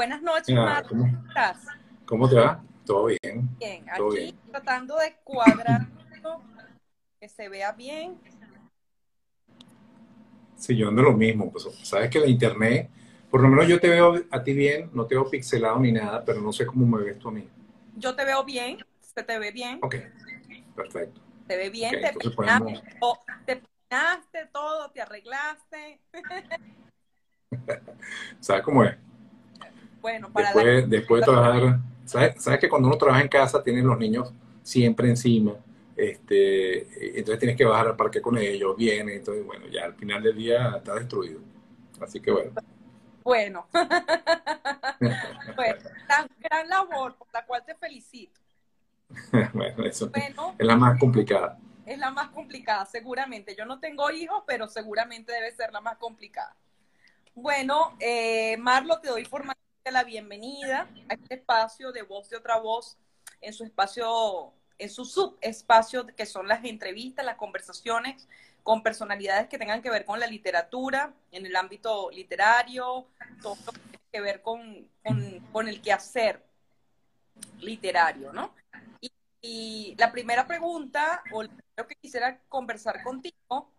Buenas noches, Ah, Marta. ¿cómo, ¿Cómo estás? cómo te va? Todo bien, Bien, todo aquí bien. tratando de cuadrar que se vea bien. Sí, yo ando lo mismo. Pues, sabes que la internet, por lo menos yo te veo a ti bien, no te veo pixelado ni nada, pero no sé cómo me ves tú a mí. Yo te veo bien, se te ve bien, Ok, perfecto. te ve bien, Ok, te peinaste, podemos, te peinaste todo, te arreglaste. ¿sabes cómo es? Bueno, para la Después, después de trabajar, ¿sabes, sabes que cuando uno trabaja en casa tienen los niños siempre encima, este, entonces tienes que bajar al parque con ellos, vienen, entonces bueno, ya al final del día está destruido. Así que bueno, bueno, bueno, gran, gran labor por la cual te felicito. bueno, eso Bueno, es la más complicada. es la más complicada, seguramente. Yo no tengo hijos, pero seguramente debe ser la más complicada. Bueno, eh, Marlo, te doy formalmente la bienvenida a este espacio de Voz de Otra Voz, en su espacio, en su subespacio que son las entrevistas, las conversaciones con personalidades que tengan que ver con la literatura, en el ámbito literario, todo lo que tiene que ver con, con, con el quehacer literario, ¿no? Y, y la primera pregunta, o lo que quisiera conversar contigo,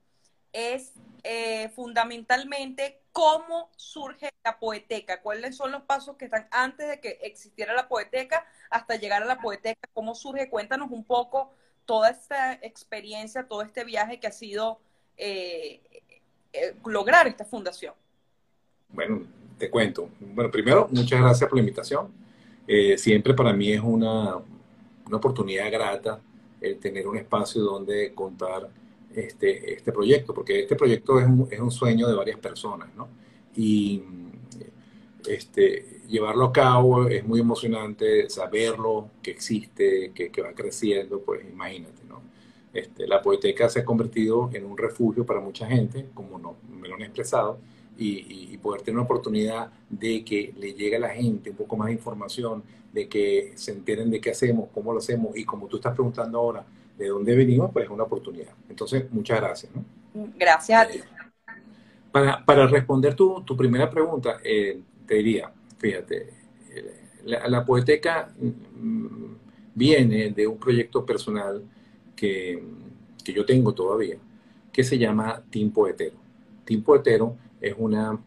es eh, fundamentalmente cómo surge la poeteca, cuáles son los pasos que están antes de que existiera la poeteca hasta llegar a la poeteca, cómo surge, cuéntanos un poco toda esta experiencia, todo este viaje que ha sido eh, eh, lograr esta fundación. Bueno, te cuento. Bueno, primero, muchas gracias por la invitación. Siempre para mí es una, una oportunidad grata el tener un espacio donde contar este, este proyecto, porque este proyecto es un, es un sueño de varias personas, ¿no? Y este, llevarlo a cabo es muy emocionante, saberlo, que existe, que, que va creciendo, pues imagínate, ¿no? Este, la poeteca se ha convertido en un refugio para mucha gente, como no, me lo han expresado, y, y, poder tener una oportunidad de que le llegue a la gente un poco más de información, de que se enteren de qué hacemos, cómo lo hacemos, y como tú estás preguntando ahora, de dónde venimos, pues es una oportunidad. Entonces, muchas gracias. ¿no? Gracias a ti. Eh, para, para, responder tu, tu primera pregunta, eh, te diría, fíjate, la, la poeteca mmm, viene de un proyecto personal que, que, yo tengo todavía, que se llama Team Poetero. Team Poetero es una,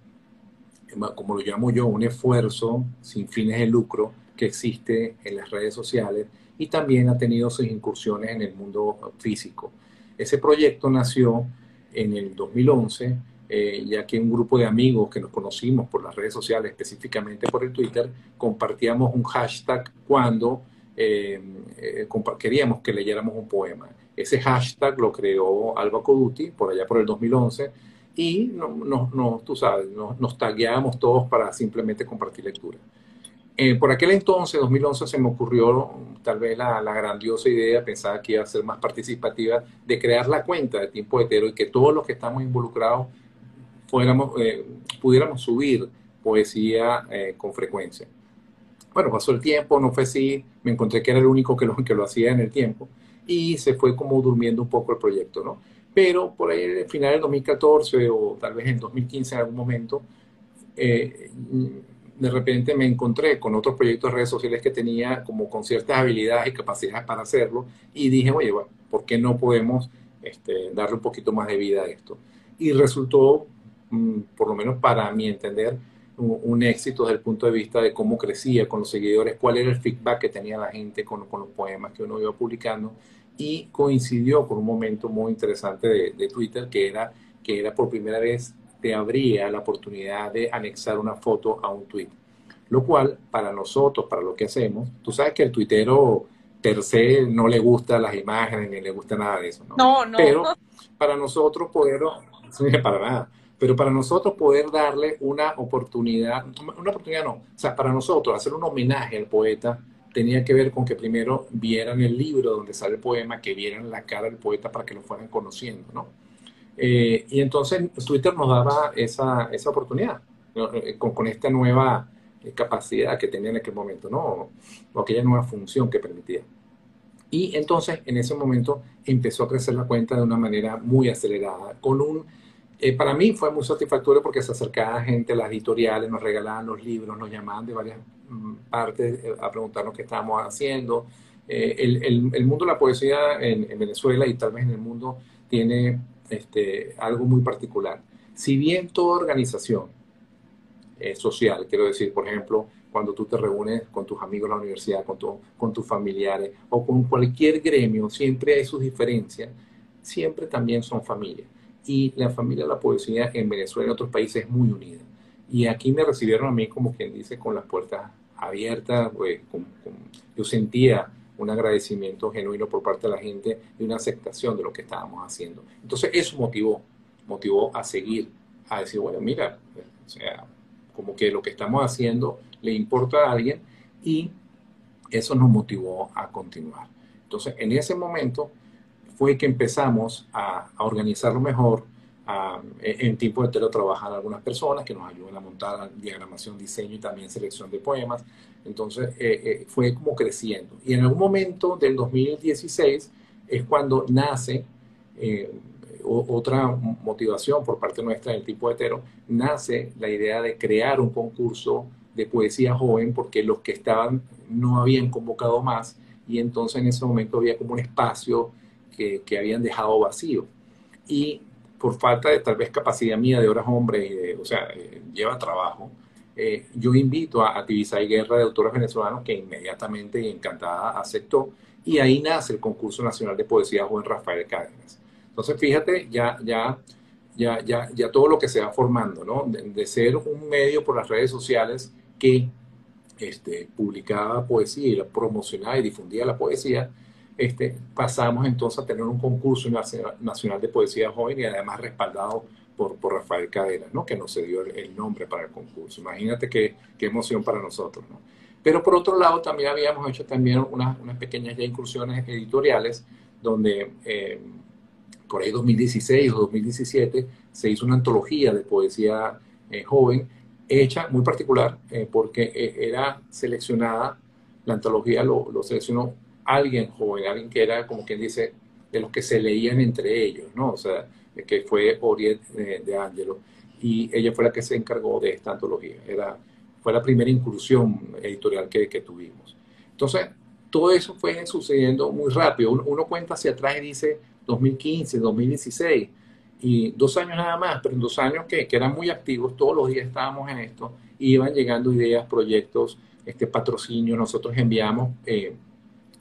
como lo llamo yo, un esfuerzo sin fines de lucro que existe en las redes sociales y también ha tenido sus incursiones en el mundo físico. Ese proyecto nació en el 2011, eh, ya que un grupo de amigos que nos conocimos por las redes sociales, específicamente por el Twitter, compartíamos un hashtag cuando eh, eh, queríamos que leyéramos un poema. Ese hashtag lo creó Alba Coduti por allá por el 2011 y no, no, no, tú sabes, nos, tagueábamos todos para simplemente compartir lectura. Eh, por aquel entonces, 2011, se me ocurrió tal vez la, la, grandiosa idea, pensaba que iba a ser más participativa, de crear la cuenta de Tiempo Hetero y que todos los que estamos involucrados fuéramos, eh, pudiéramos subir poesía eh, con frecuencia. Bueno, pasó el tiempo, no fue así, me encontré que era el único que lo, que lo hacía en el tiempo y se fue como durmiendo un poco el proyecto, ¿no? Pero por ahí al final del 2014 o tal vez en 2015 en algún momento, eh, de repente me encontré con otros proyectos de redes sociales que tenía como con ciertas habilidades y capacidades para hacerlo y dije, oye, bueno, ¿por qué no podemos este, darle un poquito más de vida a esto? Y resultó, mmm, por lo menos para mi entender, un, éxito desde el punto de vista de cómo crecía con los seguidores, cuál era el feedback que tenía la gente con, con los poemas que uno iba publicando y coincidió con un momento muy interesante de, de Twitter que era que era por primera vez te abría la oportunidad de anexar una foto a un tweet. Lo cual, para nosotros, para lo que hacemos, tú sabes que el tuitero per se no le gusta las imágenes ni le gusta nada de eso, ¿no? No, no. Pero para nosotros poder, para nada, pero para nosotros poder darle una oportunidad, una oportunidad no, o sea, para nosotros hacer un homenaje al poeta tenía que ver con que primero vieran el libro donde sale el poema, que vieran la cara del poeta para que lo fueran conociendo, ¿no? Eh, y entonces Twitter nos daba esa, esa oportunidad, ¿no? con, con, esta nueva capacidad que tenía en aquel momento, ¿no? O aquella nueva función que permitía. Y entonces en ese momento empezó a crecer la cuenta de una manera muy acelerada, con un eh, para mí fue muy satisfactorio porque se acercaba gente a las editoriales, nos regalaban los libros, nos llamaban de varias mm, partes eh, a preguntarnos qué estábamos haciendo. Eh, el, mundo de la poesía en, Venezuela y tal vez en el mundo tiene este, algo muy particular. Si bien toda organización social, quiero decir, por ejemplo, cuando tú te reúnes con tus amigos en la universidad, con, con tus familiares o con cualquier gremio, siempre hay sus diferencias, siempre también son familias y la familia de la poesía en Venezuela y en otros países es muy unida. Y aquí me recibieron a mí, como quien dice, con las puertas abiertas. Pues, yo sentía un agradecimiento genuino por parte de la gente y una aceptación de lo que estábamos haciendo. Entonces eso motivó, motivó a seguir, a decir, bueno, mira, o sea, como que lo que estamos haciendo le importa a alguien y eso nos motivó a continuar. Entonces, en ese momento, fue que empezamos a, organizarlo mejor. En tiempo de telo trabajar algunas personas que nos ayudan a montar diagramación, diseño y también selección de poemas. Entonces eh, eh, fue como creciendo. Y en algún momento del 2016 es cuando nace eh, otra motivación por parte nuestra del tipo hetero, nace la idea de crear un concurso de poesía joven porque los que estaban no habían convocado más y entonces en ese momento había como un espacio que, habían dejado vacío. Y por falta de tal vez capacidad mía de horas hombre, o sea, eh, lleva trabajo, eh, yo invito a, a y Guerra de Autores Venezolanos, que inmediatamente y encantada aceptó, y ahí nace el concurso nacional de poesía joven Rafael Cárdenas. Entonces, fíjate, ya, ya, ya, ya, ya todo lo que se va formando, ¿no? De, ser un medio por las redes sociales que este, publicaba poesía y la promocionaba y difundía la poesía, este, pasamos entonces a tener un concurso nacional de poesía joven y además respaldado por, por Rafael Cadena, ¿no? que nos dio el, nombre para el concurso. Imagínate qué, qué emoción para nosotros. ¿no? Pero por otro lado, también habíamos hecho también unas, unas pequeñas ya incursiones editoriales donde eh, por ahí 2016 o 2017 se hizo una antología de poesía eh, joven hecha muy particular eh, porque era seleccionada, la antología lo, lo seleccionó alguien joven, alguien que era como quien dice, de los que se leían entre ellos, ¿no? O sea, que fue Oriet eh, de Angelo. Y ella fue la que se encargó de esta antología. Era, fue la primera incursión editorial que, que tuvimos. Entonces, todo eso fue sucediendo muy rápido. Uno, cuenta hacia atrás y dice 2015, 2016, y dos años nada más, pero en dos años que, que eran muy activos, todos los días estábamos en esto, iban llegando ideas, proyectos, este patrocinio. Nosotros enviamos eh,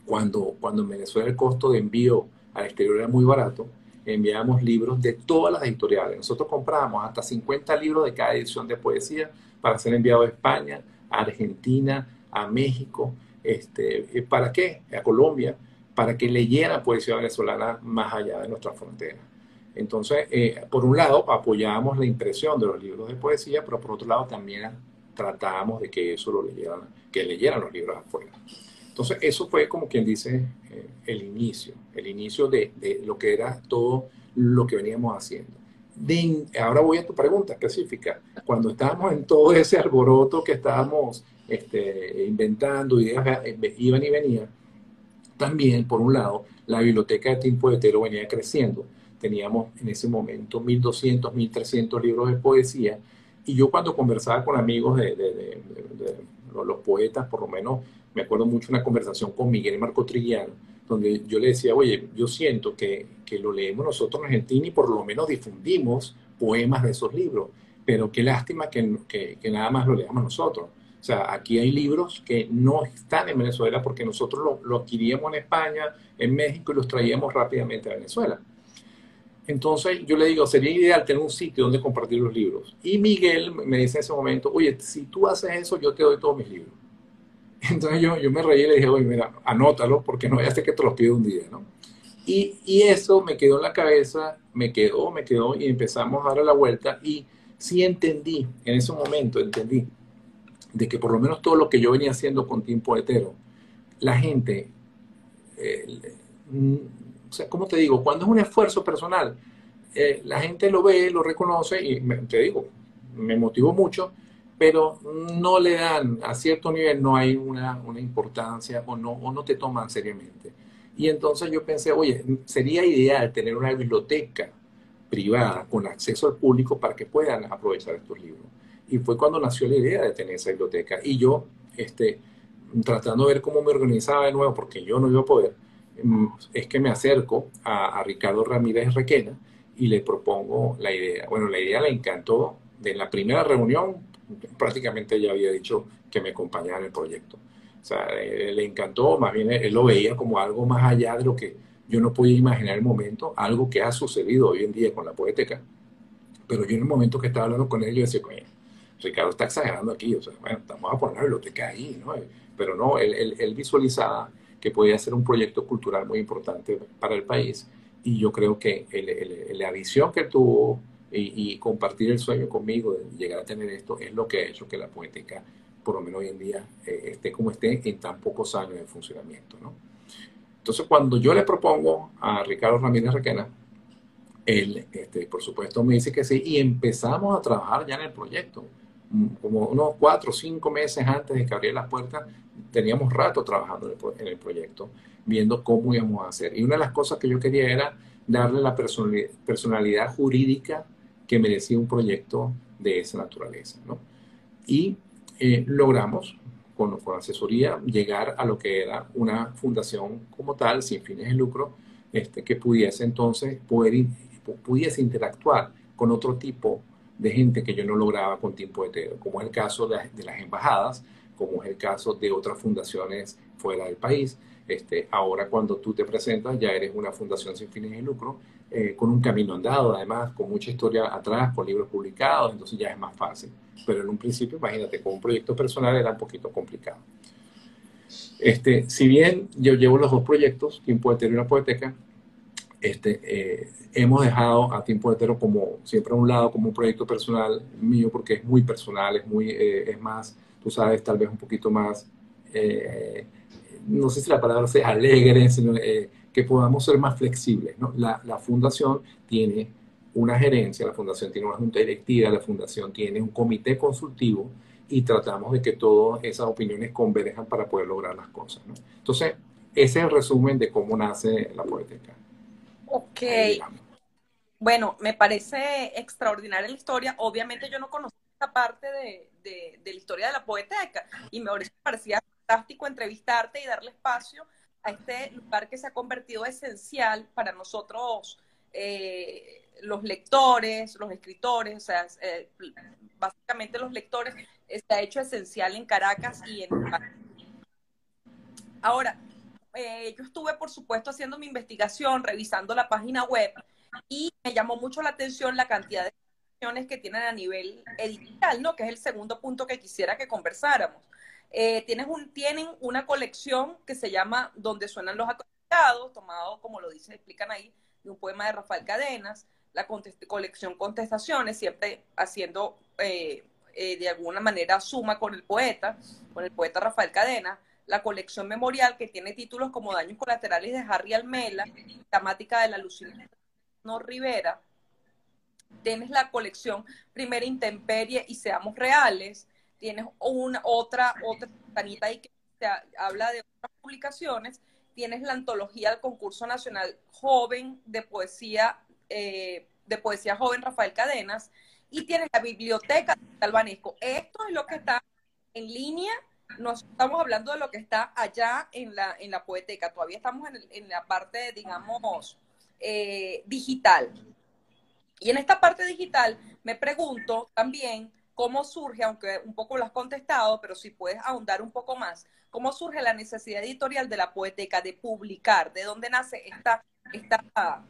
cuando, cuando en Venezuela el costo de envío al exterior era muy barato, enviábamos libros de todas las editoriales. Nosotros comprábamos hasta 50 libros de cada edición de poesía para ser enviado a España, a Argentina, a México. Este, ¿Para qué? A Colombia, para que leyera poesía venezolana más allá de nuestra frontera. Entonces, eh, por un lado, apoyábamos la impresión de los libros de poesía, pero por otro lado también tratábamos de que eso lo leyeran, que leyeran los libros afuera. Entonces, eso fue como quien dice eh, el inicio, el inicio de, de, lo que era todo lo que veníamos haciendo. ahora voy a tu pregunta específica. Cuando estábamos en todo ese alboroto que estábamos este, inventando, ideas eh, iban y venían, también, por un lado, la biblioteca de Tiempo de Tero venía creciendo. Teníamos en ese momento 1.200, 1.300 libros de poesía. Y yo cuando conversaba con amigos de, de los poetas, por lo menos me acuerdo mucho una conversación con Miguel Marco Trillano, donde yo le decía, oye, yo siento que, que lo leemos nosotros en Argentina y por lo menos difundimos poemas de esos libros, pero qué lástima que, que, que nada más lo leamos nosotros. O sea, aquí hay libros que no están en Venezuela porque nosotros lo, lo, adquiríamos en España, en México y los traíamos rápidamente a Venezuela. Entonces yo le digo, sería ideal tener un sitio donde compartir los libros. Y Miguel me dice en ese momento, oye, si tú haces eso, yo te doy todos mis libros. Entonces yo, yo me reí y le dije, oye, mira, anótalo porque no ya sé que te los pido un día, ¿no? Y, y, eso me quedó en la cabeza, me quedó, me quedó y empezamos a darle la vuelta y sí entendí, en ese momento entendí, de que por lo menos todo lo que yo venía haciendo con tiempo hetero, la gente, eh, o sea, ¿cómo te digo? Cuando es un esfuerzo personal, eh, la gente lo ve, lo reconoce y te digo, me motivó mucho pero no le dan, a cierto nivel no hay una, una importancia o no, o no te toman seriamente. Y entonces yo pensé, oye, sería ideal tener una biblioteca privada con acceso al público para que puedan aprovechar estos libros. Y fue cuando nació la idea de tener esa biblioteca. Y yo, este, tratando de ver cómo me organizaba de nuevo, porque yo no iba a poder, es que me acerco a, Ricardo Ramírez Requena y le propongo la idea. Bueno, la idea le encantó. De la primera reunión, prácticamente ya había dicho que me acompañara en el proyecto. O sea, eh, le encantó, más bien él lo veía como algo más allá de lo que yo no podía imaginar en el momento, algo que ha sucedido hoy en día con la poética. Pero yo en el momento que estaba hablando con él, yo decía, coño, Ricardo está exagerando aquí, o sea, bueno, vamos a poner la biblioteca ahí, ¿no? Pero no, él, él, visualizaba que podía ser un proyecto cultural muy importante para el país y yo creo que la visión que tuvo y, y, compartir el sueño conmigo de llegar a tener esto es lo que ha hecho que la poética por lo menos hoy en día, eh, esté como esté en tan pocos años de funcionamiento. ¿no? Entonces, cuando yo le propongo a Ricardo Ramírez Requena, él, este, por supuesto, me dice que sí, y empezamos a trabajar ya en el proyecto. Como unos cuatro o cinco meses antes de que abriera las puertas, teníamos rato trabajando en el proyecto, viendo cómo íbamos a hacer. Y una de las cosas que yo quería era darle la personalidad jurídica que merecía un proyecto de esa naturaleza. Y eh, logramos, con, con, asesoría, llegar a lo que era una fundación como tal, sin fines de lucro, este, que pudiese entonces poder, pudiese interactuar con otro tipo de gente que yo no lograba con tiempo hetero, como es el caso de, de las embajadas, como es el caso de otras fundaciones fuera del país. Este, ahora cuando tú te presentas ya eres una fundación sin fines de lucro, eh, con un camino andado, además, con mucha historia atrás, con libros publicados, entonces ya es más fácil pero en un principio, imagínate, con un proyecto personal era un poquito complicado. Este, si bien yo llevo los dos proyectos, Tiempo Hetero y una Poeteca, este, eh, hemos dejado a Tiempo Hetero como siempre a un lado, como un proyecto personal mío, porque es muy personal, es, muy, eh, es más, tú sabes, tal vez un poquito más, eh, no sé si la palabra sea alegre, sino que podamos ser más flexibles. la fundación tiene una gerencia, la fundación tiene una junta directiva, la fundación tiene un comité consultivo y tratamos de que todas esas opiniones converjan para poder lograr las cosas. Entonces, ese es el resumen de cómo nace la poética. Ok. Bueno, me parece extraordinaria la historia. Obviamente yo no conocía esta parte de, de, la historia de la poética y me parecía fantástico entrevistarte y darle espacio a este lugar que se ha convertido esencial para nosotros eh, los lectores, los escritores, o sea, eh, básicamente los lectores, se ha hecho esencial en Caracas y en... Ahora, eh, yo estuve, por supuesto, haciendo mi investigación, revisando la página web y me llamó mucho la atención la cantidad de que tienen a nivel editorial, ¿no? Que es el segundo punto que quisiera que conversáramos. Eh, tienes un, tienen una colección que se llama Donde suenan los acostados, tomado, como lo dicen, explican ahí, de un poema de Rafael Cadenas la colección Contestaciones, siempre haciendo eh, eh, de alguna manera suma con el poeta, con el poeta Rafael Cadena, la colección memorial que tiene títulos como Daños colaterales de Harry Almela, temática de la Lucina no Rivera, tienes la colección Primera Intemperie y Seamos Reales, tienes una otra, otra ahí que habla de otras publicaciones, tienes la antología del concurso nacional joven de poesía eh, de poesía joven Rafael Cadenas y tiene la biblioteca de Albanesco. Esto es lo que está en línea. No estamos hablando de lo que está allá en la, en la poeteca. Todavía estamos en, la parte, digamos, eh, digital. Y en esta parte digital me pregunto también cómo surge, aunque un poco lo has contestado, pero si puedes ahondar un poco más, cómo surge la necesidad editorial de la poeteca de publicar, de dónde nace esta, esta,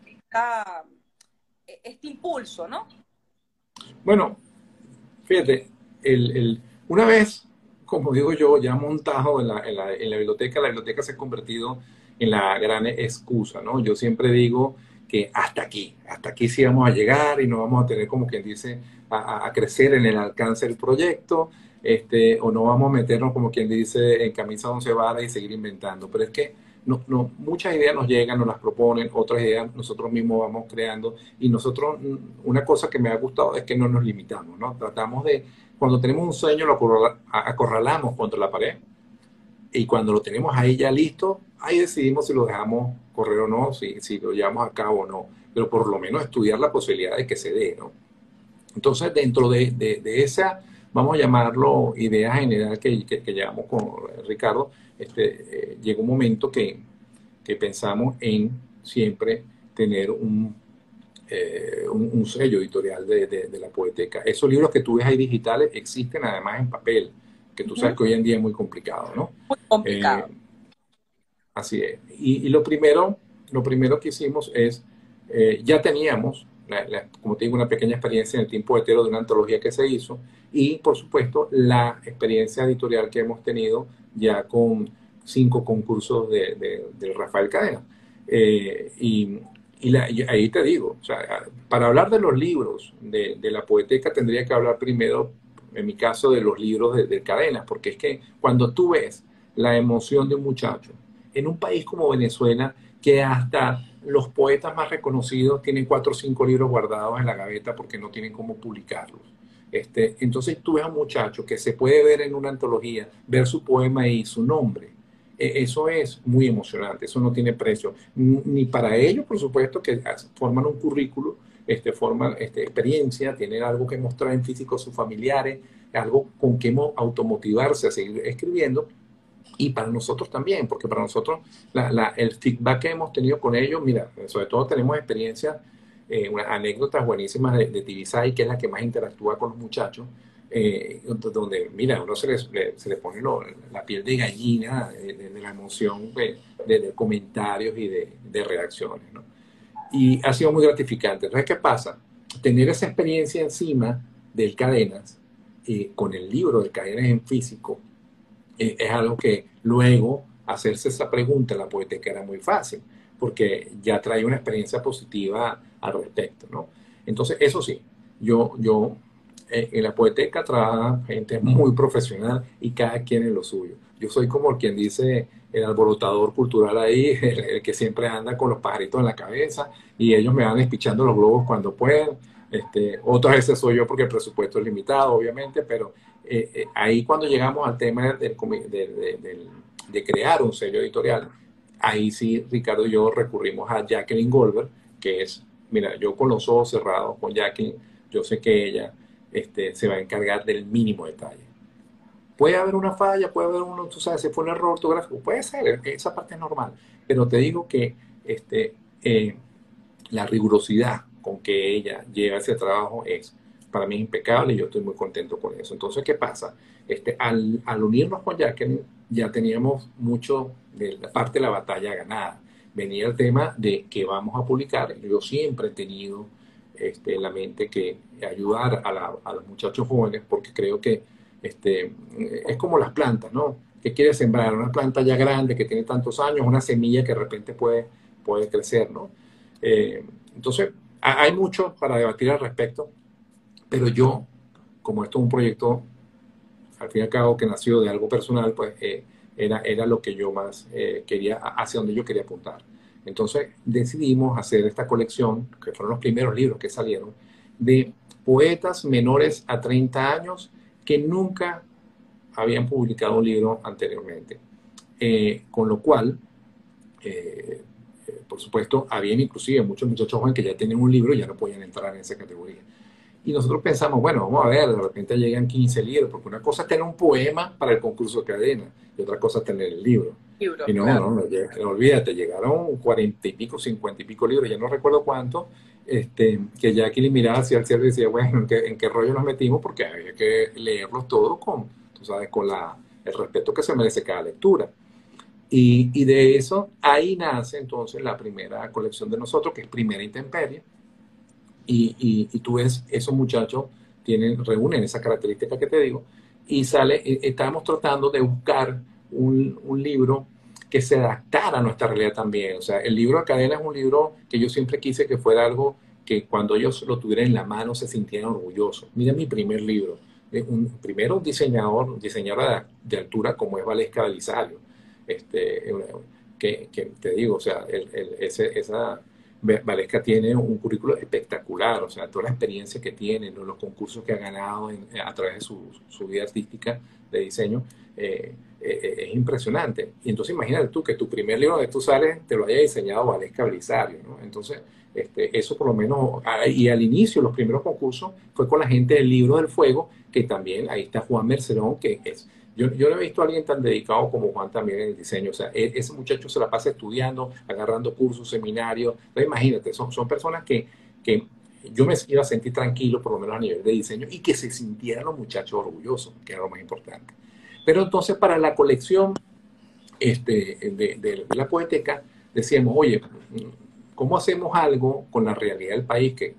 este impulso, ¿no? Bueno, fíjate, el, una vez, como digo yo, ya montado en la, en, la, en la biblioteca, la biblioteca se ha convertido en la gran excusa, ¿no? Yo siempre digo que hasta aquí, hasta aquí sí vamos a llegar y no vamos a tener, como quien dice, a, crecer en el alcance del proyecto, este, o no vamos a meternos, como quien dice, en camisa once varas y seguir inventando. Pero es que no, no, muchas ideas nos llegan, nos las proponen, otras ideas nosotros mismos vamos creando y nosotros, una cosa que me ha gustado es que no nos limitamos, ¿no? Tratamos de, cuando tenemos un sueño lo acorralamos contra la pared y cuando lo tenemos ahí ya listo, ahí decidimos si lo dejamos correr o no, si, lo llevamos a cabo o no. pero por lo menos estudiar la posibilidad de que se dé, ¿no? Entonces, dentro de, de, esa, vamos a llamarlo idea general que, que, llevamos con Ricardo, este, eh, un momento que, que pensamos en siempre tener un, eh, un, sello editorial de, de, la poeteca. Esos libros que tú ves ahí digitales existen además en papel, que tú sabes que hoy en día es muy complicado, ¿no? Muy complicado. Eh, así es. Y, y, lo, primero, lo primero que hicimos es, ya teníamos como te digo, una pequeña experiencia en el tiempo hetero de una antología que se hizo y, por supuesto, la experiencia editorial que hemos tenido ya con cinco concursos de, de, Rafael Cadena. Eh, y, y, ahí te digo, o sea, para hablar de los libros de, la poeteca tendría que hablar primero, en mi caso, de los libros de, de Cadena, porque es que cuando tú ves la emoción de un muchacho en un país como Venezuela, que hasta los poetas más reconocidos tienen cuatro o cinco libros guardados en la gaveta porque no tienen cómo publicarlos. Este, entonces tú ves a un muchacho que se puede ver en una antología, ver su poema y su nombre. E, eso es muy emocionante, eso no tiene precio. Ni para ellos, por supuesto, que forman un currículo, este, forman este, experiencia, tienen algo que mostrar en físico a sus familiares, algo con que automotivarse a seguir escribiendo, y para nosotros también, porque para nosotros el feedback que hemos tenido con ellos, mira, sobre todo tenemos experiencias, eh, unas anécdotas buenísimas de, de Tibisay, que es la que más interactúa con los muchachos, eh, donde, mira, uno se le, se le pone la piel de gallina de, la emoción de, comentarios y de, reacciones, ¿no? Y ha sido muy gratificante. Entonces, ¿qué pasa? Tener esa experiencia encima del Cadenas, eh, con el libro del Cadenas en físico, eh, es algo que luego hacerse esa pregunta en la poética era muy fácil, porque ya trae una experiencia positiva al respecto, ¿no? Entonces, eso sí, yo, yo en la poética trabaja gente muy profesional y cada quien en lo suyo. Yo soy como quien dice el alborotador cultural ahí, el, que siempre anda con los pajaritos en la cabeza y ellos me van despichando los globos cuando pueden. Este, otras veces soy yo porque el presupuesto es limitado, obviamente, pero eh, eh, ahí cuando llegamos al tema de, de, crear un sello editorial, ahí sí Ricardo y yo recurrimos a Jacqueline Goldberg, que es, mira, yo con los ojos cerrados con Jacqueline, yo sé que ella este, se va a encargar del mínimo detalle. Puede haber una falla, puede haber uno, tú sabes, se fue un error ortográfico, puede ser, esa parte es normal, pero te digo que este, eh, la rigurosidad con que ella lleva ese trabajo es para mí es impecable y yo estoy muy contento con eso. Entonces, ¿qué pasa? Este, al, al unirnos con Jacqueline, ya teníamos mucho de la parte de la batalla ganada. Venía el tema de que vamos a publicar. Yo siempre he tenido este, la mente que ayudar a, a, los muchachos jóvenes, porque creo que este, es como las plantas, ¿no? Que quiere sembrar una planta ya grande que tiene tantos años, una semilla que de repente puede, puede crecer, ¿no? Eh, entonces, hay mucho para debatir al respecto. Pero yo, como esto es un proyecto, al fin y al cabo, que nació de algo personal, pues eh, era, era lo que yo más eh, quería, hacia donde yo quería apuntar. Entonces decidimos hacer esta colección, que fueron los primeros libros que salieron, de poetas menores a 30 años que nunca habían publicado un libro anteriormente. Eh, con lo cual, por supuesto, habían inclusive muchos muchachos jóvenes que ya tienen un libro y ya no podían entrar en esa categoría. Y nosotros pensamos, bueno, vamos a ver, de repente llegan 15 libros, porque una cosa es tener un poema para el concurso de cadena y otra cosa es tener el libro. Y no, no, no, olvídate, llegaron 40 y pico, 50 y pico libros, ya no recuerdo cuánto, este, que Jackie miraba hacia el cielo y decía, bueno, ¿en qué, ¿en qué, rollo nos metimos? Porque había que leerlos todos con, tú sabes, con la, el respeto que se merece cada lectura. Y, y de eso, ahí nace entonces la primera colección de nosotros, que es Primera Intemperie, y, y, tú ves, esos muchachos tienen, reúnen esa característica que te digo, y sale, eh, estábamos tratando de buscar un, un, libro que se adaptara a nuestra realidad también. O sea, el libro de cadena es un libro que yo siempre quise que fuera algo que cuando ellos lo tuvieran en la mano se sintieran orgullosos. Mira mi primer libro. Un, primero diseñador, un diseñador de, altura como es Valesca Belisario. Este, que, que, te digo, o sea, ese, esa, Valesca tiene un currículo espectacular, o sea, toda la experiencia que tiene, los concursos que ha ganado a través de su, vida artística de diseño, eh, eh, eh, es impresionante. Y entonces imagínate tú que tu primer libro de tú sales te lo haya diseñado Valesca Brisario, ¿no? Entonces, Este, eso por lo menos, ah, y al inicio, los primeros concursos, fue con la gente del Libro del Fuego, que también, ahí está Juan Mercerón, que es, yo, yo no he visto a alguien tan dedicado como Juan también en el diseño, o sea, e, ese muchacho se la pasa estudiando, agarrando cursos, seminarios, imagínate, son, son personas que, que yo me iba a sentir tranquilo, por lo menos a nivel de diseño, y que se sintieran los muchachos orgullosos, que era lo más importante. Pero entonces para la colección este, de, de, la poeteca, decíamos, oye, ¿cómo hacemos algo con la realidad del país, que,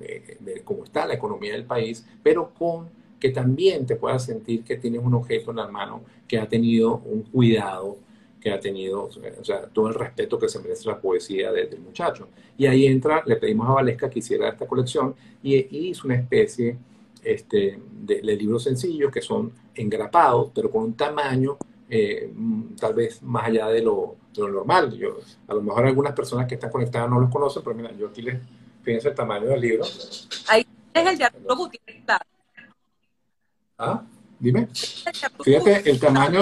cómo está la economía del país, pero con que también te puedas sentir que tienes un objeto en la mano que ha tenido un cuidado, que ha tenido, o sea, todo el respeto que se merece la poesía del muchacho. Y ahí entra, le pedimos a Valesca que hiciera esta colección y, hizo una especie este, de, de libros sencillos que son engrapados, pero con un tamaño eh, tal vez más allá de lo, normal. Yo, a lo mejor algunas personas que están conectadas no los conocen, pero mira, yo aquí les fíjense el tamaño del libro. Ahí es el de Arturo Gutiérrez. Ah, dime. Fíjate el tamaño.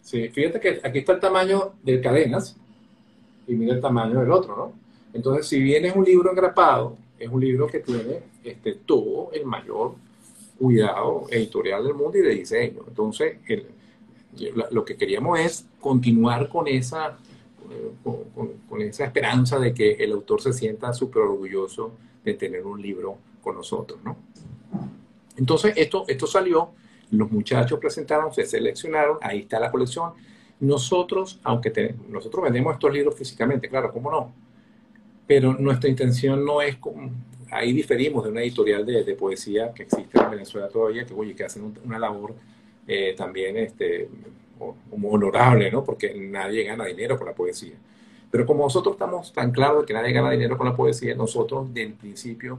Sí, fíjate que aquí está el tamaño de cadenas y mira el tamaño del otro, ¿no? Entonces, si bien es un libro engrapado, es un libro que tiene este, todo el mayor cuidado editorial del mundo y de diseño. Entonces, lo que queríamos es continuar con esa, con, esa esperanza de que el autor se sienta súper orgulloso de tener un libro con nosotros, ¿no? Entonces, esto, esto salió, los muchachos presentaron, se seleccionaron, ahí está la colección. Nosotros, aunque nosotros vendemos estos libros físicamente, claro, ¿cómo no? Pero nuestra intención no es ahí diferimos de una editorial de, poesía que existe en Venezuela todavía, que, oye, que hacen una labor eh, también este, honorable, ¿no? Porque nadie gana dinero con la poesía. Pero como nosotros estamos tan claros de que nadie gana dinero con la poesía, nosotros desde el principio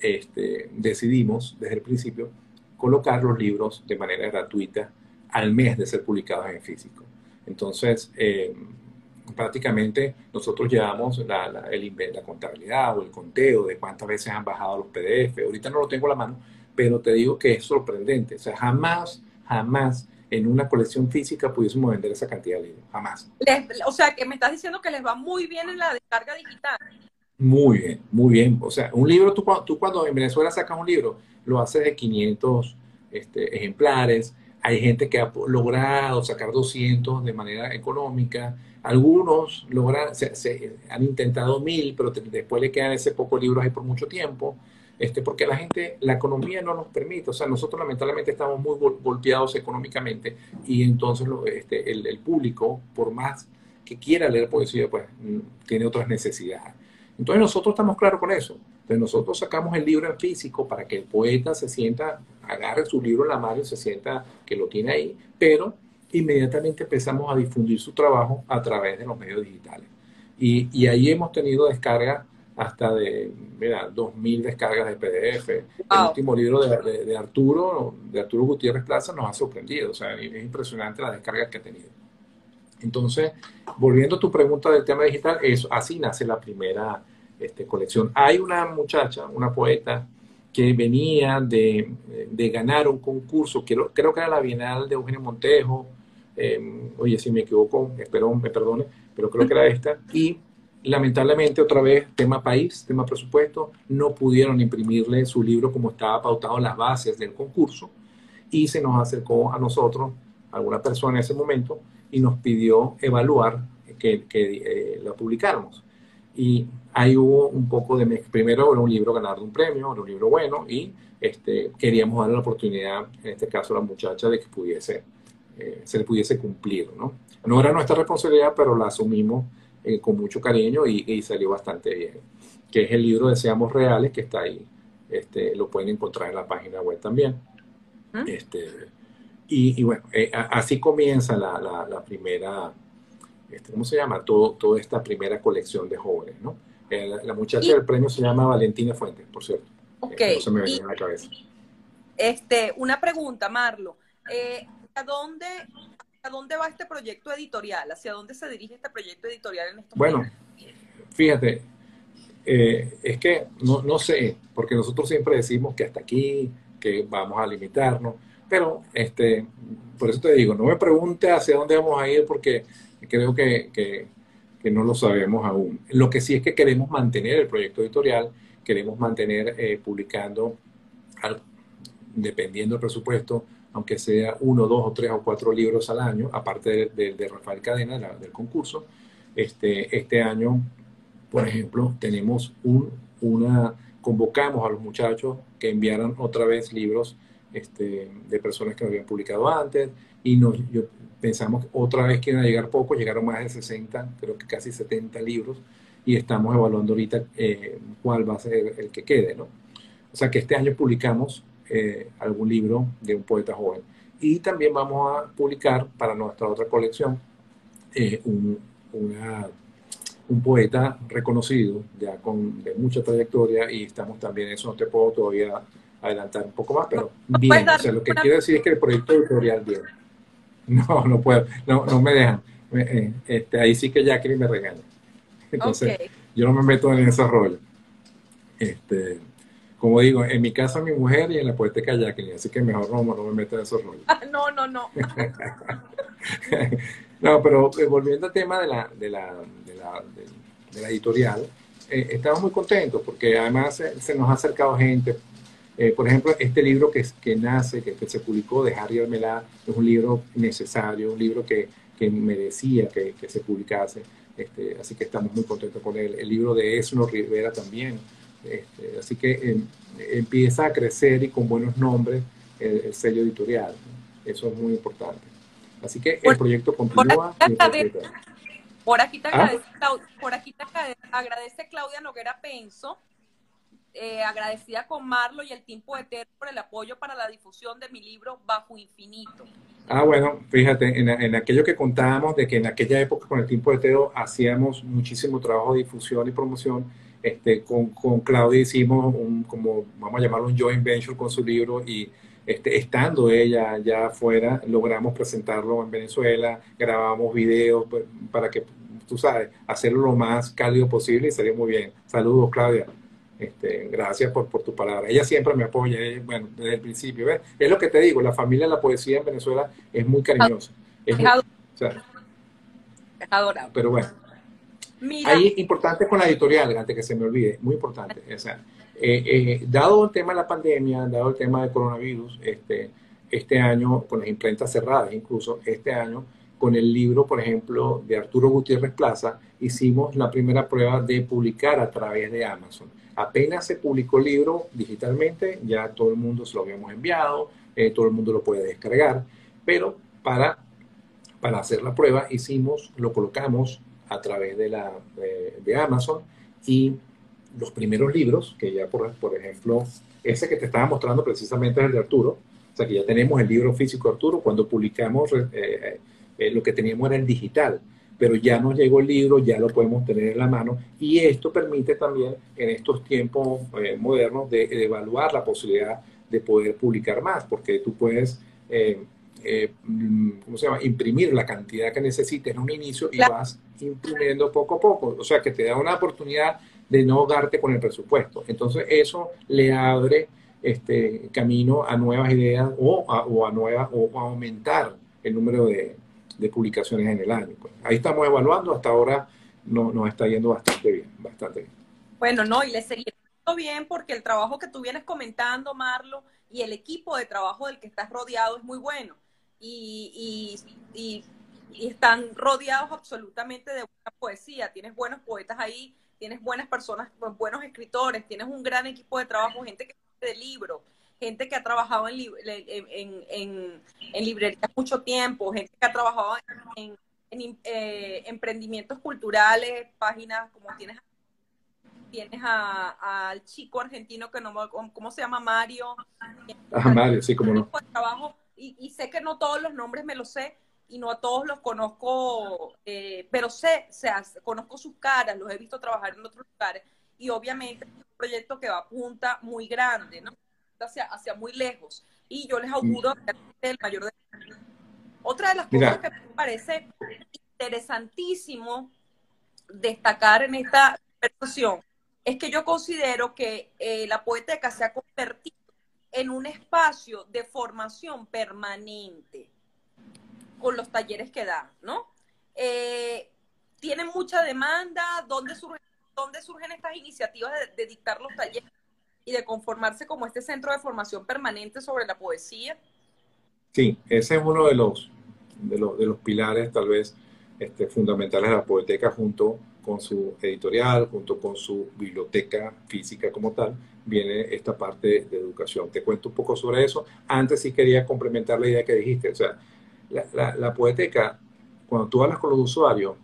este, decidimos, desde el principio, colocar los libros de manera gratuita al mes de ser publicados en físico. Entonces, eh, prácticamente nosotros llevamos la, la, el, la contabilidad o el conteo de cuántas veces han bajado los PDF. Ahorita no lo tengo a la mano, pero te digo que es sorprendente. O sea, jamás, jamás en una colección física pudiésemos vender esa cantidad de libros. Jamás. o sea, que me estás diciendo que les va muy bien en la descarga digital. Muy bien, muy bien. O sea, un libro, tú, tú cuando en Venezuela sacas un libro, lo haces de 500 este, ejemplares. Hay gente que ha logrado sacar 200 de manera económica algunos logran, se, han intentado mil, pero después le quedan ese poco libros ahí por mucho tiempo, este, porque la gente, la economía no nos permite, o sea, nosotros lamentablemente estamos muy golpeados económicamente y entonces este, el, público, por más que quiera leer poesía, pues mm, tiene otras necesidades. Entonces nosotros estamos claros con eso. Entonces nosotros sacamos el libro en físico para que el poeta se sienta, agarre su libro en la mano y se sienta que lo tiene ahí, pero inmediatamente empezamos a difundir su trabajo a través de los medios digitales. Y, y ahí hemos tenido descargas hasta de, mira, 2.000 descargas de PDF. El último libro de, de, Arturo, de Arturo Gutiérrez Plaza, nos ha sorprendido. O sea, es impresionante las descargas que ha tenido. Entonces, volviendo a tu pregunta del tema digital, eso, así nace la primera este, colección. Hay una muchacha, una poeta, que venía de, de ganar un concurso, creo, creo que era la Bienal de Eugenio Montejo, Em, oye, si me equivoco, espero me perdone, pero creo que era esta. Y lamentablemente, otra vez, tema país, tema presupuesto, no pudieron imprimirle su libro como estaba pautado en las bases del concurso y se nos acercó a nosotros, alguna persona en ese momento, y nos pidió evaluar que, que eh, la publicáramos. Y ahí hubo un poco de... Primero era un libro ganar un premio, era un libro bueno, y este, queríamos darle la oportunidad, en este caso a la muchacha, de que pudiese eh, se le pudiese cumplir. ¿no? no era nuestra responsabilidad, pero la asumimos eh, con mucho cariño y, salió bastante bien. Que es el libro Deseamos Reales, que está ahí. Este, lo pueden encontrar en la página web también. Este, y, bueno, eh, así comienza la, la, primera, este, ¿cómo se llama? Todo, toda esta primera colección de jóvenes, ¿no? la, muchacha del premio se llama Valentina Fuentes, por cierto. Ok. no se me venía la cabeza. Este, una pregunta, Marlo. Eh, ¿hacia dónde, dónde va este proyecto editorial? ¿Hacia dónde se dirige este proyecto editorial en estos Bueno, fíjate, eh, es que no, no sé, porque nosotros siempre decimos que hasta aquí, que vamos a limitarnos, pero este, por eso te digo, no me pregunte hacia dónde vamos a ir porque creo que, que, que no lo sabemos aún. Lo que sí es que queremos mantener el proyecto editorial, queremos mantener eh, publicando, dependiendo del presupuesto, aunque sea uno, dos o tres o cuatro libros al año, aparte de, Rafael Cadena, del concurso. Este, este año, por ejemplo, tenemos un, una, convocamos a los muchachos que enviaran otra vez libros este, de personas que no habían publicado antes y nos, yo, pensamos otra vez que iban a llegar pocos, llegaron más de 60, creo que casi 70 libros y estamos evaluando ahorita eh, cuál va a ser el que quede, ¿no? O sea que este año publicamos eh, algún libro de un poeta joven. Y también vamos a publicar para nuestra otra colección eh, un, un, poeta reconocido, ya con de mucha trayectoria, y estamos también, eso no te puedo todavía adelantar un poco más, pero bien, o sea, lo que quiero decir es que el proyecto editorial bien. No, no puedo, no, no me dejan. Eh, este, ahí sí que Jacqueline me regaña. Entonces, yo no me meto en ese rol. Este, como digo, en mi casa mi mujer y en la poética Jacqueline, así que mejor no, no me meto en esos roles. no, no, no. no, pero eh, volviendo al tema de la, de la, de la, de, la editorial, eh, estamos muy contentos porque además se nos ha acercado gente. Eh, por ejemplo, este libro que, que nace, que, se publicó de Harry Almelá, es un libro necesario, un libro que, que merecía que, se publicase. Este, así que estamos muy contentos con él. El libro de Esno Rivera también este, así que em, empieza a crecer y con buenos nombres el, sello editorial. Eso es muy importante. Así que el proyecto continúa. Por aquí, te agradece, por aquí te agradece Claudia Noguera Penso, eh, agradecida con Marlo y el Tiempo Eterno por el apoyo para la difusión de mi libro Bajo Infinito. Ah, bueno, fíjate, en, en, aquello que contábamos de que en aquella época con el Tiempo Eterno hacíamos muchísimo trabajo de difusión y promoción este, con, con Claudia hicimos un, como vamos a llamarlo un joint venture con su libro y este, estando ella ya afuera, logramos presentarlo en Venezuela, grabamos videos para que, tú sabes, hacerlo lo más cálido posible y salió muy bien. Saludos, Claudia. Este, gracias por, por tu palabra. Ella siempre me apoya, eh, bueno, desde el principio. Es lo que te digo, la familia de la poesía en Venezuela es muy cariñosa. Es, adorable. Pero bueno, Ahí importante con la editorial, antes que se me olvide, muy importante. O sea, eh, eh, dado el tema de la pandemia, dado el tema del coronavirus, este, este año, con las imprentas cerradas incluso, este año, con el libro, por ejemplo, de Arturo Gutiérrez Plaza, hicimos la primera prueba de publicar a través de Amazon. Apenas se publicó el libro digitalmente, ya todo el mundo se lo habíamos enviado, eh, todo el mundo lo puede descargar, pero para, para hacer la prueba hicimos, lo colocamos a través de, la, de, Amazon. Y los primeros libros, que ya por, por ejemplo, ese que te estaba mostrando precisamente es el de Arturo, o sea que ya tenemos el libro físico de Arturo, cuando publicamos eh, eh, eh, lo que teníamos era el digital, pero ya nos llegó el libro, ya lo podemos tener en la mano. Y esto permite también en estos tiempos modernos de, de, evaluar la posibilidad de poder publicar más, porque tú puedes eh, mm, ¿cómo se llama? Imprimir la cantidad que necesites en un inicio y vas imprimiendo poco a poco. O sea, que te da una oportunidad de no darte con el presupuesto. Entonces, eso le abre este camino a nuevas ideas o a, o a nuevas o a aumentar el número de, publicaciones en el año. Pues. ahí estamos evaluando, hasta ahora no, nos está yendo bastante bien, bastante bien. Bueno, no, y le seguiré bien porque el trabajo que tú vienes comentando, Marlo, y el equipo de trabajo del que estás rodeado es muy bueno y, y, están rodeados absolutamente de buena poesía. Tienes buenos poetas ahí, tienes buenas personas, buenos escritores, tienes un gran equipo de trabajo, gente que de libros, gente que ha trabajado en, en, en, en, librerías mucho tiempo, gente que ha trabajado en, eh, emprendimientos culturales, páginas como tienes tienes al chico argentino que no cómo se llama Mario. Mario sí como no. Trabajo y, sé que no todos los nombres me los sé y no a todos los conozco, eh, pero sé, o sea, conozco sus caras, los he visto trabajar en otros lugares y obviamente es un proyecto que va a punta muy grande, ¿no? Hacia, hacia muy lejos. Y yo les auguro el mayor de... Otra de las cosas que me parece interesantísimo destacar en esta conversación es que yo considero que eh, la poética se ha convertido en un espacio de formación permanente con los talleres que da, ¿no? Eh, tienen mucha demanda? ¿Dónde dónde surgen estas iniciativas de, dictar los talleres y de conformarse como este centro de formación permanente sobre la poesía? Sí, ese es uno de los, de los, de los pilares tal vez este, fundamentales de la poeteca junto con su editorial, junto con su biblioteca física como tal, viene esta parte de educación. Te cuento un poco sobre eso. Antes sí quería complementar la idea que dijiste. O sea, la, la, poeteca, cuando tú hablas con los usuarios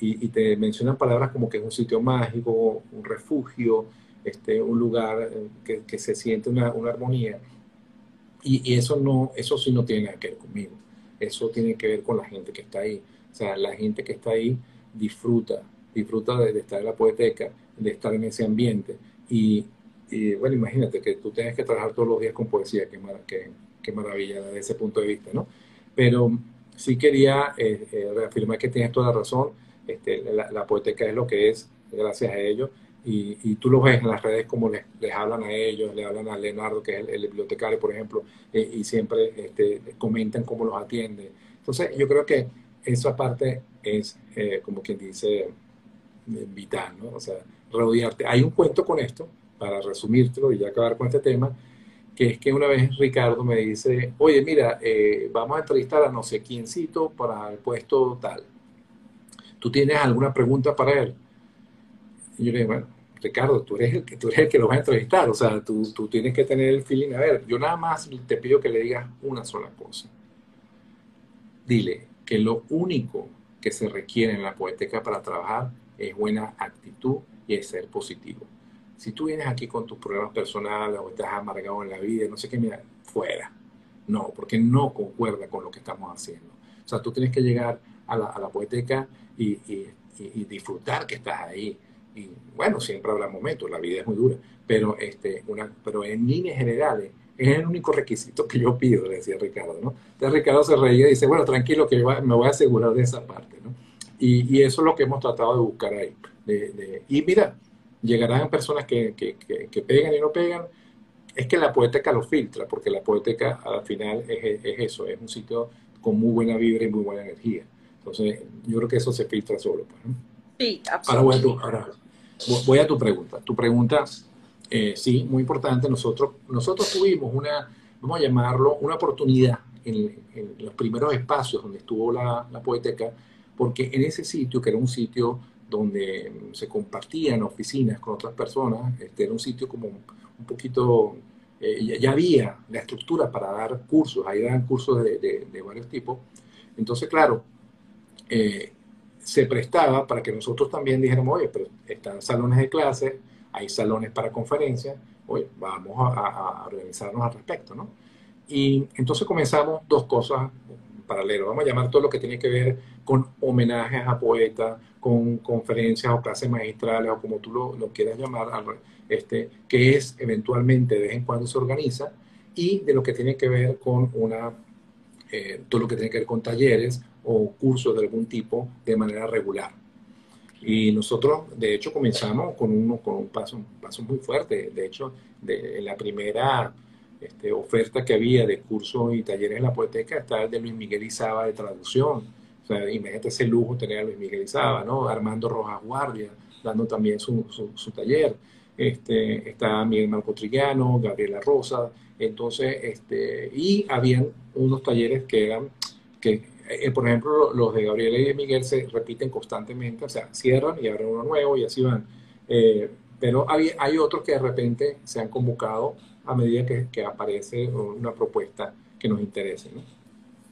y, te mencionan palabras como que es un sitio mágico, un refugio, este, un lugar eh, que, que se siente una, una armonía, y, y, eso, no, eso sí no tiene nada que ver conmigo. Eso tiene que ver con la gente que está ahí. O sea, la gente que está ahí disfruta disfruta de, estar en la poeteca, de estar en ese ambiente. Y, bueno, imagínate que tú tienes que trabajar todos los días con poesía, qué, qué, maravilla desde ese punto de vista, ¿no? Pero sí quería eh, eh, reafirmar que tienes toda la razón, este, la, poeteca es lo que es, gracias a ellos. Y, tú lo ves en las redes como les, les, hablan a ellos, le hablan a Leonardo, que es el, bibliotecario, por ejemplo, eh, y siempre este, comentan cómo los atiende. Entonces, yo creo que esa parte es, como quien dice, vital, ¿no? O sea, rodearte. Hay un cuento con esto, para resumírtelo y ya acabar con este tema, que es que una vez Ricardo me dice, oye, mira, eh, vamos a entrevistar a no sé quiéncito para el puesto tal. ¿Tú tienes alguna pregunta para él? Y yo le digo, bueno, Ricardo, tú eres el que, tú eres el que lo va a entrevistar, o sea, tú, tú tienes que tener el feeling. A ver, yo nada más te pido que le digas una sola cosa. Dile que lo único que se requiere en la poética para trabajar es buena actitud y es ser positivo. Si tú vienes aquí con tus problemas personales o estás amargado en la vida, no sé qué, mira, fuera. No, porque no concuerda con lo que estamos haciendo. O sea, tú tienes que llegar a la, a la poeteca y, y, disfrutar que estás ahí. Y bueno, siempre habrá momentos, la vida es muy dura, pero, este, una, pero en líneas generales es el único requisito que yo pido, le decía Ricardo, ¿no? Entonces Ricardo se reía y dice, bueno, tranquilo que me voy a asegurar de esa parte, ¿no? Y, eso es lo que hemos tratado de buscar ahí. y mira, llegarán personas que, que, que, pegan y no pegan. Es que la poética lo filtra, porque la poética al final es, es, eso, es un sitio con muy buena vibra y muy buena energía. Entonces, yo creo que eso se filtra solo. Pues, Sí, absolutamente. Ahora voy a tu, pregunta. Tu pregunta, eh, sí, muy importante. Nosotros, nosotros tuvimos una, vamos a llamarlo, una oportunidad en, los primeros espacios donde estuvo la, la poética porque en ese sitio, que era un sitio donde se compartían oficinas con otras personas, este, era un sitio como un poquito, eh, ya había la estructura para dar cursos, ahí dan cursos de, varios tipos. Entonces, claro, eh, se prestaba para que nosotros también dijéramos, oye, pero están salones de clase, hay salones para conferencias, oye, vamos a, a organizarnos al respecto, ¿no? Y entonces comenzamos dos cosas paralelo. Vamos a llamar todo lo que tiene que ver con homenajes a poetas, con conferencias o clases magistrales o como tú lo, quieras llamar, este, que es eventualmente de vez en cuando se organiza, y de lo que tiene que ver con una, eh, todo lo que tiene que ver con talleres o cursos de algún tipo de manera regular. Y nosotros, de hecho, comenzamos con, uno, con un, paso, un paso muy fuerte. De hecho, de, en la primera este, oferta que había de cursos y talleres en la poeteca está el de Luis Miguel Izaba de traducción. Sea, imagínate ese lujo tener a Luis Miguel Izaba, ¿no? Armando Rojas Guardia, dando también su, su, taller. Este, está Miguel Marco Trillano, Gabriela Rosa, entonces, este, y habían unos talleres que eran, que, eh, por ejemplo, los de Gabriela y Miguel se repiten constantemente, o sea, cierran y abren uno nuevo y así van. Eh, pero hay, hay otros que de repente se han convocado a medida que, aparece una propuesta que nos interese.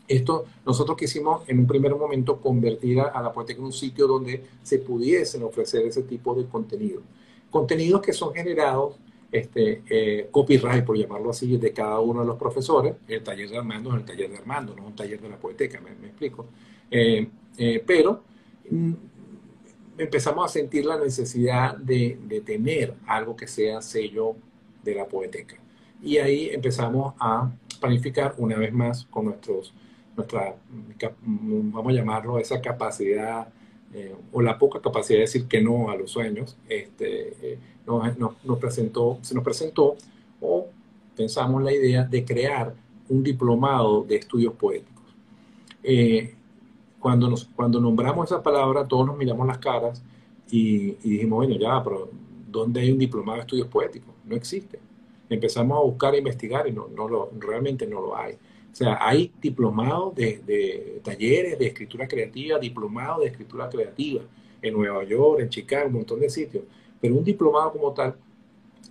Esto nosotros quisimos en un primer momento convertir a, la poética en un sitio donde se pudiesen ofrecer ese tipo de contenido. Contenidos que son generados, este, eh, copyright, por llamarlo así, de cada uno de los profesores. El taller de Armando es el taller de Armando, no es un taller de la poética, me, explico. Eh, eh, pero mm, empezamos a sentir la necesidad de, tener algo que sea sello de la poética. Y ahí empezamos a planificar una vez más con nuestros, nuestra, vamos a llamarlo, esa capacidad eh, o la poca capacidad de decir que no a los sueños, este, eh, nos, presentó, se nos presentó o pensamos la idea de crear un diplomado de estudios poéticos. Eh, cuando, nos, cuando nombramos esa palabra, todos nos miramos las caras y, dijimos, bueno, ya, pero ¿dónde hay un diplomado de estudios poéticos? No existe. Empezamos a buscar e investigar y no, no lo, realmente no lo hay. O sea, hay diplomados de, de, talleres de escritura creativa, diplomados de escritura creativa en Nueva York, en Chicago, un montón de sitios, pero un diplomado como tal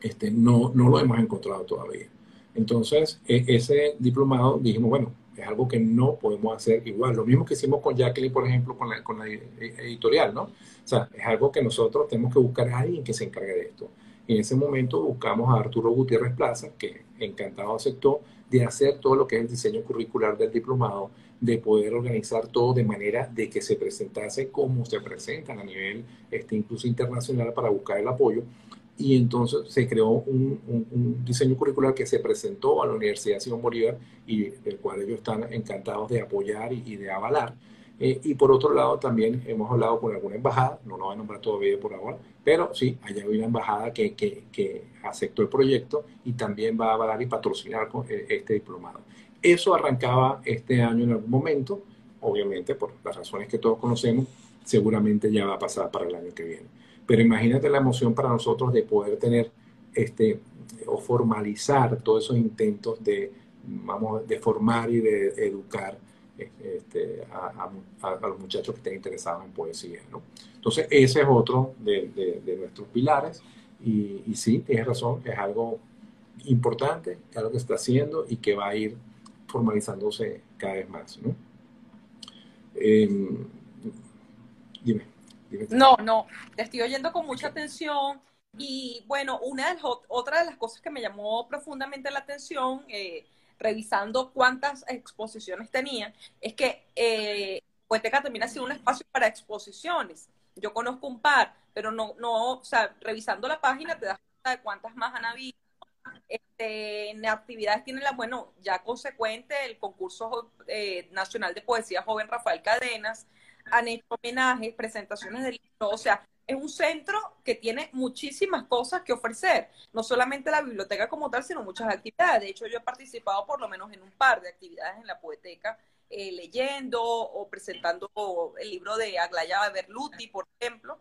este, no, no lo hemos encontrado todavía. Entonces, e, ese diplomado dijimos, bueno, es algo que no podemos hacer igual. Lo mismo que hicimos con Jacqueline, por ejemplo, con la, con la editorial, ¿no? O sea, es algo que nosotros tenemos que buscar a alguien que se encargue de esto. En ese momento buscamos a Arturo Gutiérrez Plaza, que encantado aceptó de hacer todo lo que es el diseño curricular del diplomado, de poder organizar todo de manera de que se presentase como se presentan a nivel este, incluso internacional para buscar el apoyo y entonces se creó un, diseño curricular que se presentó a la Universidad Simón Bolívar y del cual ellos están encantados de apoyar y, de avalar. Eh, y por otro lado, también hemos hablado con alguna embajada, no lo voy a nombrar todavía por ahora, pero sí, allá hay una embajada que, que, que aceptó el proyecto y también va a avalar y patrocinar eh, este diplomado. Eso arrancaba este año en algún momento, obviamente por las razones que todos conocemos, seguramente ya va a pasar para el año que viene. Pero imagínate la emoción para nosotros de poder tener este, o formalizar todos esos intentos de, vamos, de formar y de educar este, a, los muchachos que estén interesados en poesía. ¿no? Entonces, ese es otro de, nuestros pilares. Y, sí, tienes razón, es algo importante, es algo que está haciendo y que va a ir formalizándose cada vez más. ¿no? Em, dime. No, no, te estoy oyendo con mucha atención. Y bueno, una de otra de las cosas que me llamó profundamente la atención, eh, revisando cuántas exposiciones tenía, es que eh, Poeteca ha sido un espacio para exposiciones. Yo conozco un par, pero no, no, o sea, revisando la página te das cuenta de cuántas más han habido. Este, en actividades tiene la, bueno, ya consecuente el concurso eh, nacional de poesía joven Rafael Cadenas, han hecho homenajes, presentaciones de libros, o sea, es un centro que tiene muchísimas cosas que ofrecer, no solamente la biblioteca como tal, sino muchas actividades. De hecho, yo he participado por lo menos en un par de actividades en la poeteca, eh, leyendo o presentando el libro de Aglaya Berluti, por ejemplo.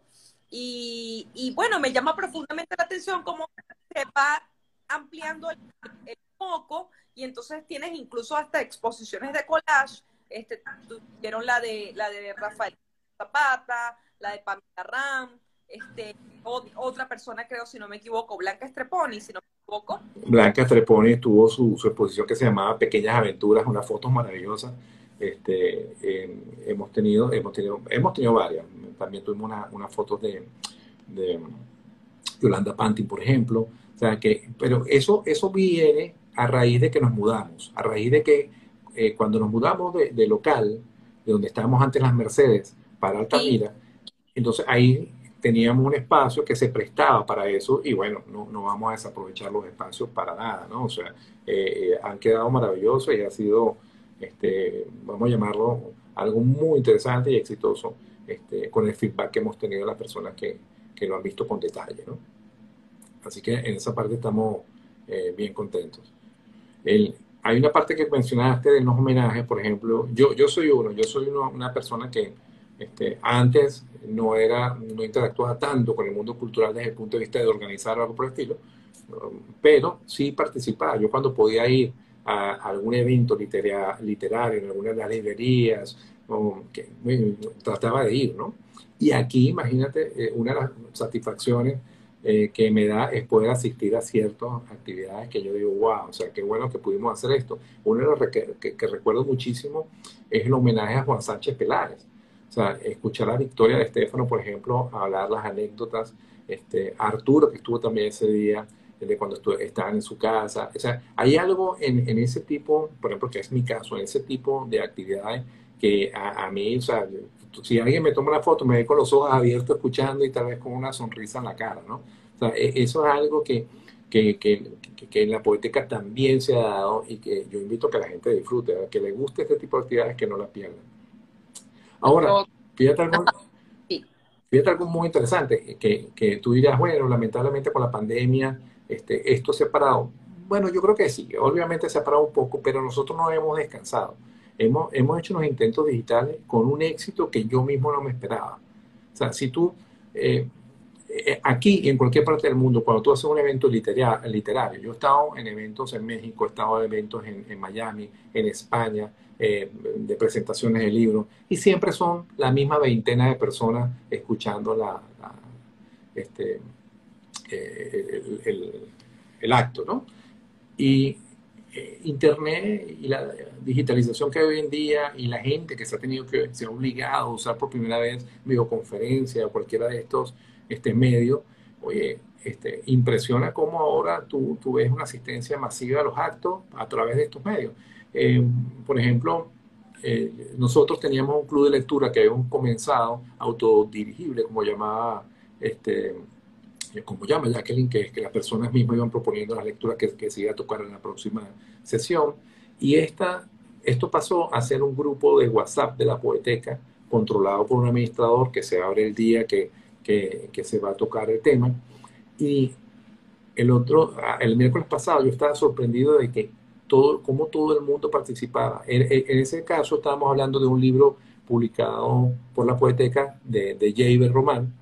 Y, y, bueno, me llama profundamente la atención cómo se va ampliando el, el foco y entonces tienes incluso hasta exposiciones de collage este, tuvieron la de, la de Rafael Zapata, la de Pamela Ram, este, otra persona creo, si no me equivoco, Blanca Estreponi, si no me equivoco. Blanca Estreponi tuvo su, exposición que se llamaba Pequeñas Aventuras, unas fotos maravillosas. Este, hemos tenido, hemos tenido, hemos tenido varias. También tuvimos unas una fotos de, de Yolanda Panti, por ejemplo. O sea que, pero eso, eso viene a raíz de que nos mudamos, a raíz de que eh, cuando nos mudamos de, local, de donde estábamos antes las Mercedes, para Altamira, entonces ahí teníamos un espacio que se prestaba para eso y bueno, no, no vamos a desaprovechar los espacios para nada, ¿no? O sea, eh, eh, han quedado maravillosos y ha sido, este, vamos a llamarlo, algo muy interesante y exitoso este, con el feedback que hemos tenido de las personas que, que lo han visto con detalle, ¿no? Así que en esa parte estamos bien contentos. El, hay una parte que mencionaste de los homenajes, por ejemplo, yo, yo soy uno, yo soy una persona que este, antes no era, no interactuaba tanto con el mundo cultural desde el punto de vista de organizar algo por el estilo, pero sí participaba. Yo cuando podía ir a, algún evento literario en alguna de las librerías, que, trataba de ir, ¿no? Y aquí, imagínate, eh, una de las satisfacciones eh, que me da es poder asistir a ciertas actividades que yo digo, wow, o sea, qué bueno que pudimos hacer esto. Uno de los que, que, recuerdo muchísimo es el homenaje a Juan Sánchez Pelares. O sea, escuchar a Victoria de Estefano, por ejemplo, hablar las anécdotas, este, Arturo, que estuvo también ese día, de cuando estaban en su casa. O sea, hay algo en, en, ese tipo, por ejemplo, que es mi caso, en ese tipo de actividades que a, a mí, o sea, si alguien me toma una foto, me ve con los ojos abiertos escuchando y tal vez con una sonrisa en la cara, ¿no? O sea, e, eso es algo que, que, que, que, en la poética también se ha dado y que yo invito a que la gente disfrute, que le guste este tipo de actividades, que no las pierdan. Ahora, fíjate algo, fíjate algo muy interesante, que, que tú dirás, bueno, lamentablemente con la pandemia, este, esto se ha parado. Bueno, yo creo que sí, obviamente se ha parado un poco, pero nosotros no hemos descansado. hemos, hemos hecho unos intentos digitales con un éxito que yo mismo no me esperaba. O sea, si tú, eh, eh, aquí y en cualquier parte del mundo, cuando tú haces un evento literario, yo he estado en eventos en México, he estado en eventos en, Miami, en España, eh, de presentaciones de libros, y siempre son la misma veintena de personas escuchando la, este, el, el, acto, ¿no? Y Internet y la digitalización que hay hoy en día y la gente que se ha tenido que, se ha obligado a usar por primera vez videoconferencia o cualquiera de estos este, medios, oye, este, impresiona cómo ahora tú, tú ves una asistencia masiva a los actos a través de estos medios. Eh, por ejemplo, eh, nosotros teníamos un club de lectura que habíamos comenzado autodirigible, como llamaba este, eh, como llama Jacqueline, que es que las personas mismas iban proponiendo las lecturas que, que se iba a tocar en la próxima sesión. Y esta, esto pasó a ser un grupo de WhatsApp de la poeteca, controlado por un administrador que se abre el día que, que, que se va a tocar el tema. Y el otro, ah, el miércoles pasado, yo estaba sorprendido de que todo, cómo todo el mundo participaba. En, ese caso, estábamos hablando de un libro publicado por la poeteca de, de Jaber Román,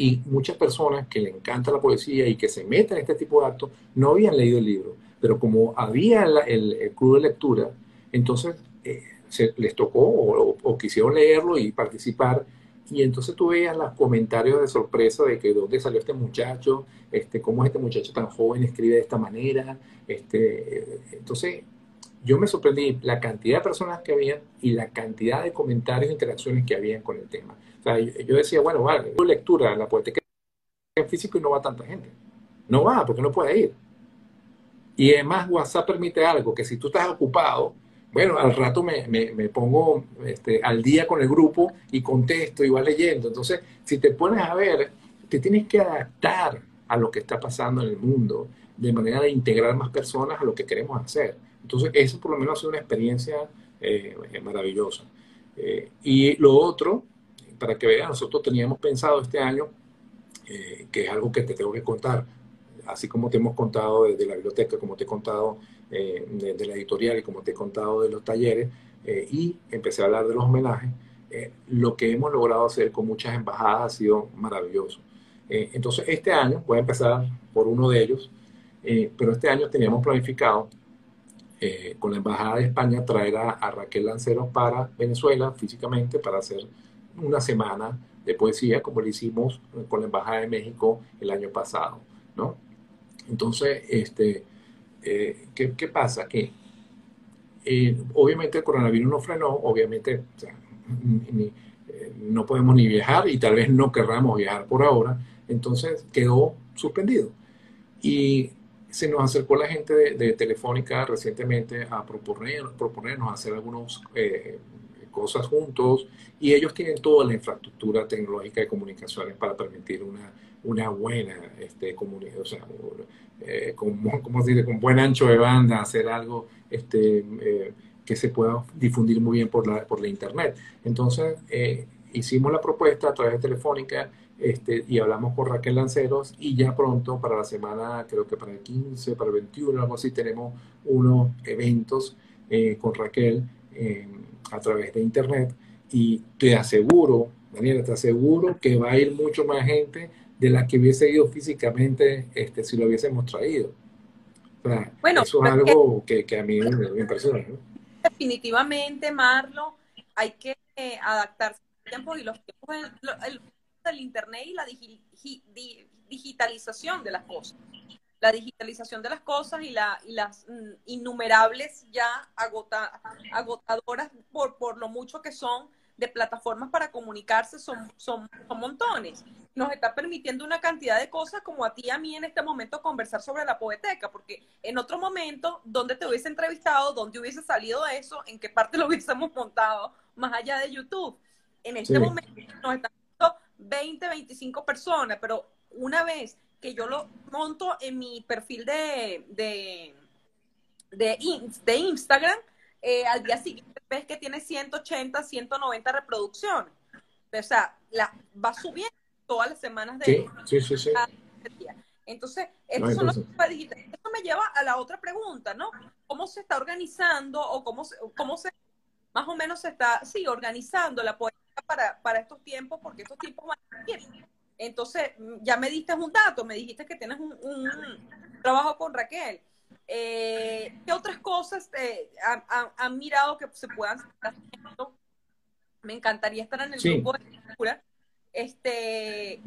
y muchas personas que le encanta la poesía y que se meten en este tipo de actos no habían leído el libro, pero como había el, club de lectura, entonces eh, se, les tocó o, quisieron leerlo y participar. Y entonces tú veías los comentarios de sorpresa de que dónde salió este muchacho, este, cómo es este muchacho tan joven escribe de esta manera. Este, entonces yo me sorprendí la cantidad de personas que había y la cantidad de comentarios e interacciones que habían con el tema. O sea, yo, decía, bueno, vale, lectura, la poética en físico y no va tanta gente. No va, porque no puede ir. Y además WhatsApp permite algo, que si tú estás ocupado, bueno, al rato me, me, pongo este, al día con el grupo y contesto y va leyendo. Entonces, si te pones a ver, te tienes que adaptar a lo que está pasando en el mundo, de manera de integrar más personas a lo que queremos hacer. Entonces, eso por lo menos ha sido una experiencia eh, maravillosa. Eh, y lo otro para que vean, nosotros teníamos pensado este año, eh, que es algo que te tengo que contar, así como te hemos contado desde la biblioteca, como te he contado eh, de, la editorial y como te he contado de los talleres, eh, y empecé a hablar de los homenajes, lo que hemos logrado hacer con muchas embajadas ha sido maravilloso. entonces, este año, voy a empezar por uno de ellos, pero este año teníamos planificado con la Embajada de España traer a, a Raquel Lanceros para Venezuela físicamente para hacer una semana de poesía, como lo hicimos con la Embajada de México el año pasado, ¿no? Entonces, este, eh, ¿qué, ¿qué, pasa? Que eh, obviamente el coronavirus no frenó, obviamente eh, no podemos ni viajar y tal vez no querramos viajar por ahora, entonces quedó suspendido. Y se nos acercó la gente de, Telefónica recientemente a proponer, proponernos hacer algunos cosas juntos y ellos tienen toda la infraestructura tecnológica de comunicaciones para permitir una, una buena este, comunicación, o sea, eh, con, ¿cómo se dice? con buen ancho de banda, hacer algo este, eh, que se pueda difundir muy bien por la, por la internet. Entonces, eh, hicimos la propuesta a través de Telefónica este, y hablamos con Raquel Lanceros y ya pronto para la semana, creo que para el 15, para el 21, algo así, tenemos unos eventos con Raquel a través de Internet y te aseguro, Daniela, te aseguro que va a ir mucho más gente de la que hubiese ido físicamente este, si lo hubiésemos traído. bueno, eso es algo que, que, a mí me, impresiona. Definitivamente, Marlo, hay que eh, adaptarse a los tiempos y los tiempos del, Internet y la digitalización de las cosas la digitalización de las cosas y, la, y las mm, innumerables ya agota, agotadoras por, por lo mucho que son de plataformas para comunicarse son, son, son, montones. Nos está permitiendo una cantidad de cosas como a ti y a mí en este momento conversar sobre la poeteca, porque en otro momento, donde te hubiese entrevistado, donde hubiese salido eso, en qué parte lo hubiésemos montado, más allá de YouTube. En este momento nos están viendo 20, 25 personas, pero una vez que yo lo monto en mi perfil de, de, de, Instagram, eh, al día siguiente ves que tiene 180, 190 reproducciones. O sea, la, va subiendo todas las semanas de... Sí, sí, sí. Entonces, eso, me lleva a la otra pregunta, ¿no? ¿Cómo se está organizando o cómo se, cómo se más o menos se está, sí, organizando la poética para, para estos tiempos, porque estos tiempos van a. Entonces, ya me diste un dato, me dijiste que tienes un, trabajo con Raquel. Eh, ¿Qué otras cosas han, mirado que se puedan estar haciendo? Me encantaría estar en el grupo de lectura. Este,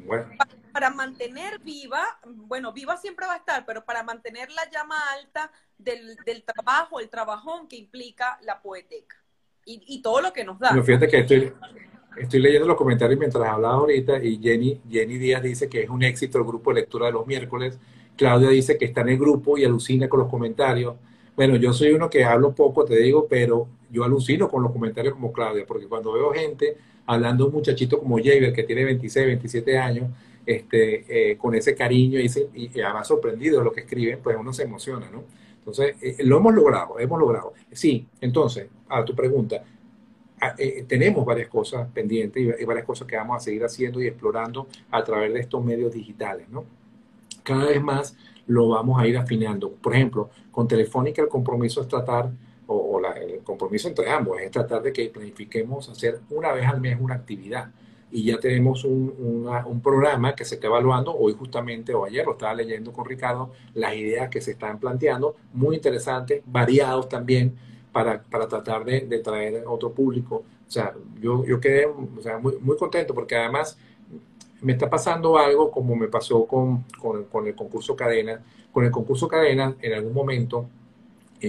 para, mantener viva, bueno, viva siempre va a estar, pero para mantener la llama alta del, del trabajo, el trabajón que implica la poeteca y, todo lo que nos da. fíjate que estoy, estoy leyendo los comentarios mientras hablaba ahorita y Jenny, Jenny Díaz dice que es un éxito el grupo de lectura de los miércoles. Claudia dice que está en el grupo y alucina con los comentarios. Bueno, yo soy uno que hablo poco, te digo, pero yo alucino con los comentarios como Claudia, porque cuando veo gente hablando un muchachito como Javier, que tiene 26, 27 años, este, eh, con ese cariño y, y, además sorprendido de lo que escriben, pues uno se emociona, ¿no? Entonces, eh, lo hemos logrado, hemos logrado. Sí, entonces, a tu pregunta, eh, tenemos varias cosas pendientes y, varias cosas que vamos a seguir haciendo y explorando a través de estos medios digitales, ¿no? Cada vez más lo vamos a ir afinando. Por ejemplo, con Telefónica el compromiso es tratar, o, el compromiso entre ambos, es tratar de que planifiquemos hacer una vez al mes una actividad y ya tenemos un, un, programa que se está evaluando, hoy justamente o ayer lo estaba leyendo con Ricardo, las ideas que se están planteando, muy interesantes, variados también, para, para tratar de, de, traer otro público. O sea, yo, yo quedé o sea, muy, muy contento porque además me está pasando algo como me pasó con, con, con el concurso Cadena. Con el concurso Cadena, en algún momento,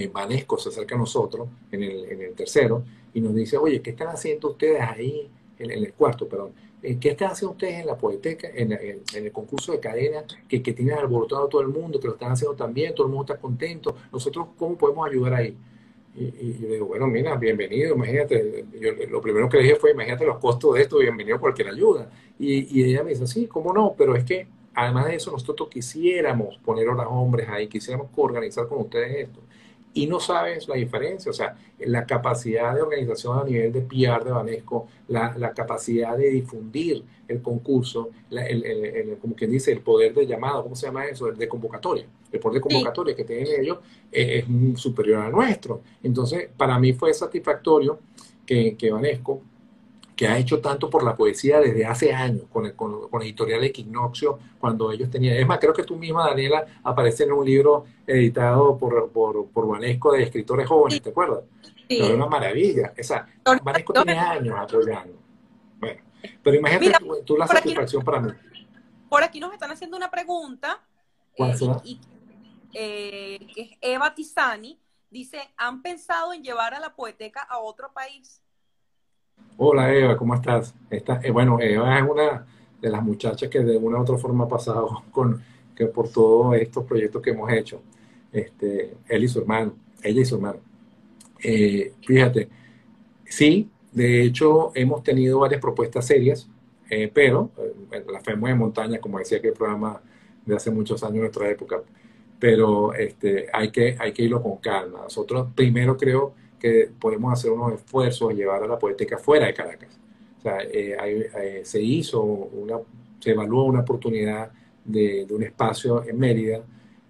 eh, se acerca a nosotros, en el, en el tercero, y nos dice, oye, ¿qué están haciendo ustedes ahí? en, el cuarto, perdón. Eh, ¿Qué están haciendo ustedes en la poeteca, en, el concurso de cadena, que, que tienen alborotado a todo el mundo, que lo están haciendo también, todo el mundo está contento? Nosotros, ¿cómo podemos ayudar ahí? Y, yo digo, bueno, mira, bienvenido, imagínate, yo, lo primero que le dije fue, imagínate los costos de esto, bienvenido cualquier ayuda. Y, y ella me dice, sí, ¿cómo no? Pero es que, además de eso, nosotros quisiéramos poner a los hombres ahí, quisiéramos organizar con ustedes esto y no sabes la diferencia, o sea, la capacidad de organización a nivel de PR de Banesco, la, la capacidad de difundir el concurso, el, como quien dice, el poder de llamado, ¿cómo se llama eso? El de convocatoria. El poder de convocatoria que tienen ellos es, superior al nuestro. Entonces, para mí fue satisfactorio que, que Banesco que ha hecho tanto por la poesía desde hace años, con, el, con, con editorial Equinoccio, cuando ellos tenían... Es más, creo que tú misma, Daniela, aparece en un libro editado por, por, por Vanesco de escritores jóvenes, ¿te acuerdas? Sí. Es una maravilla. Esa, Vanesco tiene años apoyando. Bueno, pero imagínate tú, la satisfacción para mí. Por aquí nos están haciendo una pregunta. ¿Cuál eh, eh, que es Eva Tizani. Dice, ¿han pensado en llevar a la poeteca a otro país? Hola Eva, ¿cómo estás? Esta, eh, bueno, Eva es una de las muchachas que de una u otra forma ha pasado con, que por todos estos proyectos que hemos hecho. Este, él y su hermano, ella y su hermano. Eh, fíjate, sí, de hecho hemos tenido varias propuestas serias, eh, pero la fe de montaña, como decía que el programa de hace muchos años nuestra época, pero este, hay, que, hay que irlo con calma. Nosotros primero creo que podemos hacer unos esfuerzos a llevar a la poética fuera de Caracas. O sea, eh, eh, se hizo una, se evaluó una oportunidad de, un espacio en Mérida,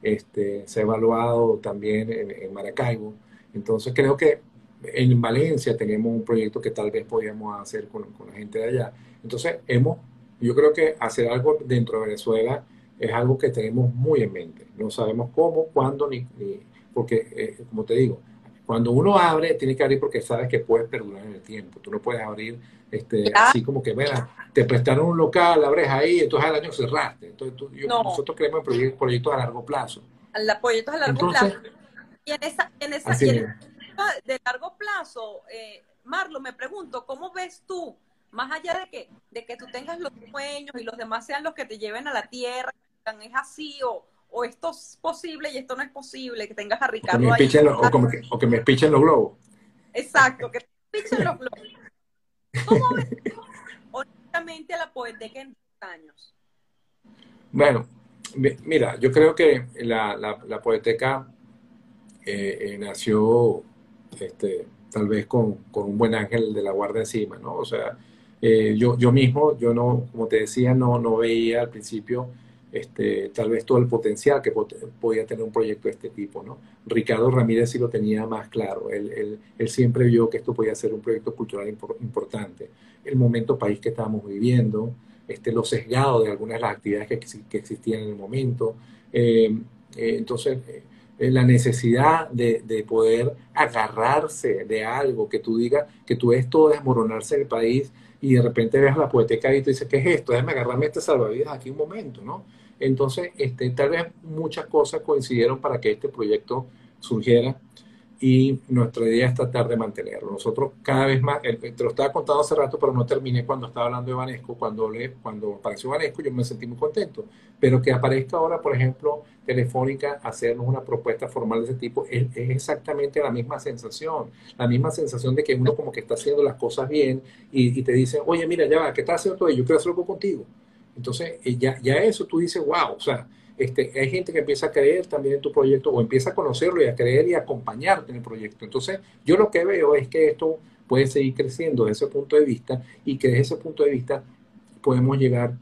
este, se ha evaluado también en, Maracaibo. Entonces creo que en Valencia tenemos un proyecto que tal vez podríamos hacer con, la gente de allá. Entonces hemos, yo creo que hacer algo dentro de Venezuela es algo que tenemos muy en mente. No sabemos cómo, cuándo, ni, porque, eh, como te digo, cuando uno abre, tiene que abrir porque sabes que puedes perdurar en el tiempo. Tú no puedes abrir este, así como que, mira, te prestaron un local, abres ahí, entonces al año cerraste. Entonces nosotros creemos en proyectos, a largo plazo. La, proyectos a largo plazo. Y en esa, en esa, de largo plazo, eh, Marlo, me pregunto, ¿cómo ves tú, más allá de que, de que tú tengas los sueños y los demás sean los que te lleven a la tierra, es así o o esto es posible y esto no es posible, que tengas a Ricardo o que me ahí. o, que, o, que, me pichen los globos. Exacto, que te pichen los globos. ¿Cómo ves honestamente la poeteca en 10 años? Bueno, mira, yo creo que la, la, la poeteca eh, eh, nació este, tal vez con, con, un buen ángel de la guarda encima, ¿no? O sea, eh, yo, yo mismo, yo no, como te decía, no, no veía al principio este, tal vez todo el potencial que podía tener un proyecto de este tipo, ¿no? Ricardo Ramírez sí lo tenía más claro, él, siempre vio que esto podía ser un proyecto cultural importante. El momento país que estábamos viviendo, este, lo sesgado de algunas de las actividades que, existían en el momento. Eh, eh, entonces, eh, la necesidad de, de, poder agarrarse de algo que tú digas, que tú ves todo desmoronarse el país y de repente ves la poeteca y tú dices, ¿qué es esto? Déjame agarrarme este salvavidas aquí un momento, ¿no? Entonces, este, tal vez muchas cosas coincidieron para que este proyecto surgiera y nuestra idea es tratar de mantenerlo. Nosotros cada vez más, eh, te lo estaba contando hace rato, pero no terminé cuando estaba hablando de Vanesco, cuando, le, cuando apareció Vanesco yo me sentí muy contento, pero que aparezca ahora, por ejemplo, Telefónica, hacernos una propuesta formal de ese tipo, es, exactamente la misma sensación, la misma sensación de que uno como que está haciendo las cosas bien y, te dice, oye, mira, ya va, ¿qué estás haciendo todo? Yo quiero hacer algo contigo. Entonces, eh, ya, ya eso tú dices, wow, o sea, este, hay gente que empieza a creer también en tu proyecto o empieza a conocerlo y a creer y a acompañarte en el proyecto. Entonces, yo lo que veo es que esto puede seguir creciendo desde ese punto de vista y que desde ese punto de vista podemos llegar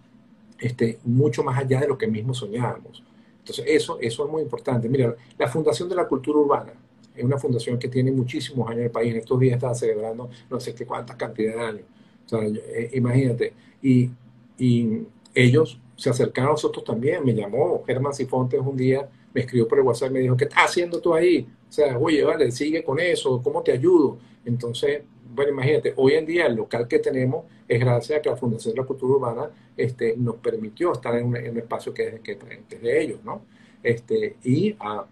este, mucho más allá de lo que mismo soñábamos. Entonces, eso, eso es muy importante. Mira, la Fundación de la Cultura Urbana es una fundación que tiene muchísimos años en el país. En estos días está celebrando no sé qué cuántas cantidades de años. O sea, eh, imagínate. Y, y ellos se acercaron a nosotros también. Me llamó Germán Sifontes un día, me escribió por el WhatsApp me dijo, ¿qué estás haciendo tú ahí? O sea, oye, vale, sigue con eso, ¿cómo te ayudo? Entonces, bueno, imagínate, hoy en día el local que tenemos es gracias a que la Fundación de la Cultura Urbana este, nos permitió estar en un, espacio que es, que, de ellos, ¿no? Este, y a,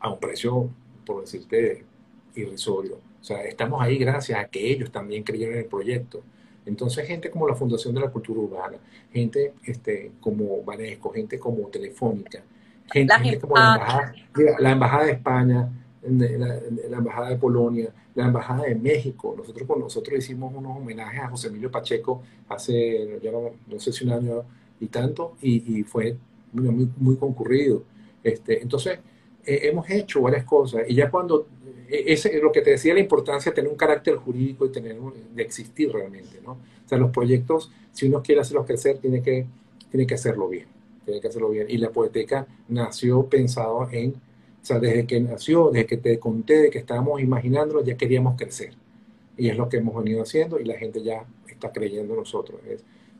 a un precio, por decirte, irrisorio. O sea, estamos ahí gracias a que ellos también creyeron en el proyecto. Entonces, gente como la Fundación de la Cultura Urbana, gente este, como Vanesco, gente como Telefónica, gente, como la embajada, la embajada, de España, la, Embajada de Polonia, la Embajada de México. Nosotros con nosotros hicimos unos homenajes a José Emilio Pacheco hace, ya no, sé si un año y tanto, y, fue muy, muy, concurrido. Este, entonces, eh, hemos hecho varias cosas, y ya cuando e, es lo que te decía, la importancia de tener un carácter jurídico y tener de existir realmente, ¿no? O sea, los proyectos, si uno quiere hacerlos crecer, tiene que, tiene que hacerlo bien, tiene que hacerlo bien. Y la poeteca nació pensado en, o sea, desde que nació, desde que te conté de que estábamos imaginándolo, ya queríamos crecer. Y es lo que hemos venido haciendo y la gente ya está creyendo en nosotros.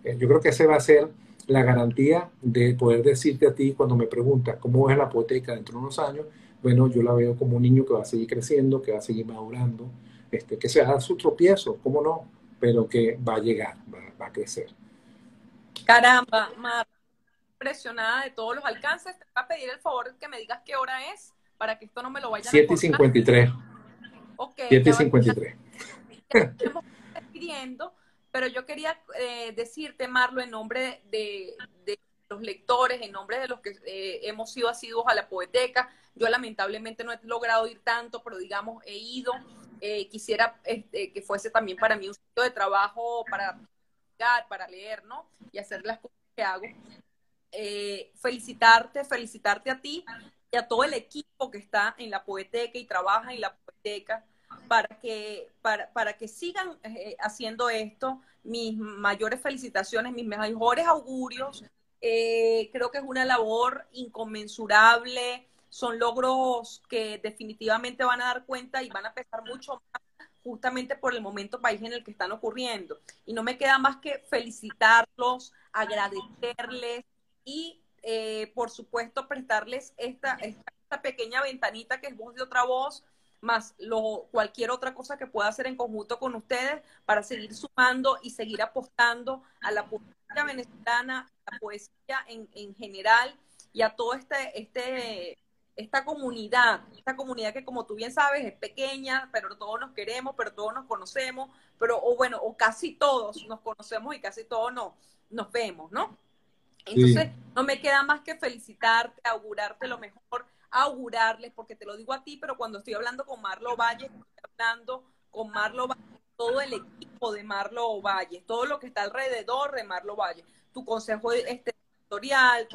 Eh, yo creo que esa va a ser la garantía de poder decirte a ti cuando me preguntas cómo es la poeteca dentro de unos años, bueno, yo la veo como un niño que va a seguir creciendo, que va a seguir madurando, este, que se da su tropiezo, cómo no, pero que va a llegar, va, a crecer. Caramba, Mar, impresionada de todos los alcances. Te voy a pedir el favor que me digas qué hora es para que esto no me lo vayan 7 y 53. Ok. 7 y 53. Estamos despidiendo, pero yo quería eh, decirte, Marlo, en nombre de, los lectores, en nombre de los que eh, hemos sido asiduos a la poeteca, yo lamentablemente no he logrado ir tanto, pero digamos, he ido. Eh, quisiera este, que fuese también para mí un sitio de trabajo para para leer, ¿no? Y hacer las cosas que hago. Eh, felicitarte, felicitarte a ti y a todo el equipo que está en la poeteca y trabaja en la poeteca para que, para, para que sigan eh, haciendo esto. Mis mayores felicitaciones, mis mejores augurios. creo que es una labor inconmensurable son logros que definitivamente van a dar cuenta y van a pesar mucho más justamente por el momento país en el que están ocurriendo. Y no me queda más que felicitarlos, agradecerles y, eh, por supuesto, prestarles esta, esta, pequeña ventanita que es voz de otra voz, más lo, cualquier otra cosa que pueda hacer en conjunto con ustedes para seguir sumando y seguir apostando a la poesía venezolana, a la poesía en, en general y a todo este, este esta comunidad, esta comunidad que como tú bien sabes es pequeña, pero todos nos queremos, pero todos nos conocemos, pero o bueno, o casi todos nos conocemos y casi todos nos, nos vemos, ¿no? Entonces, no me queda más que felicitarte, augurarte lo mejor, augurarles, porque te lo digo a ti, pero cuando estoy hablando con Marlo Valle, estoy hablando con Marlo Valle, todo el equipo de Marlo Valle, todo lo que está alrededor de Marlo Valle, tu consejo este, editorial,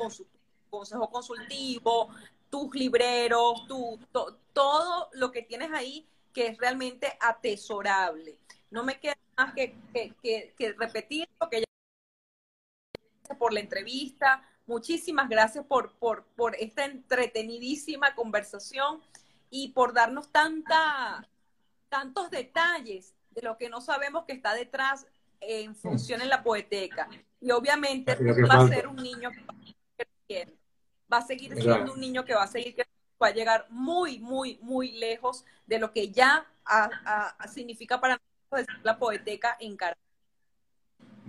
consejo consultivo, tus libreros, tu, todo lo que tienes ahí que es realmente atesorable. No me queda más que, que, repetir lo que ya por la entrevista. Muchísimas gracias por, por, por esta entretenidísima conversación y por darnos tanta, tantos detalles de lo que no sabemos que está detrás en función en la poeteca. Y obviamente va a ser un niño que va a seguir Va a seguir siendo un niño que va a seguir va a llegar muy, muy, muy lejos de lo que ya significa para nosotros la poeteca en Caracas.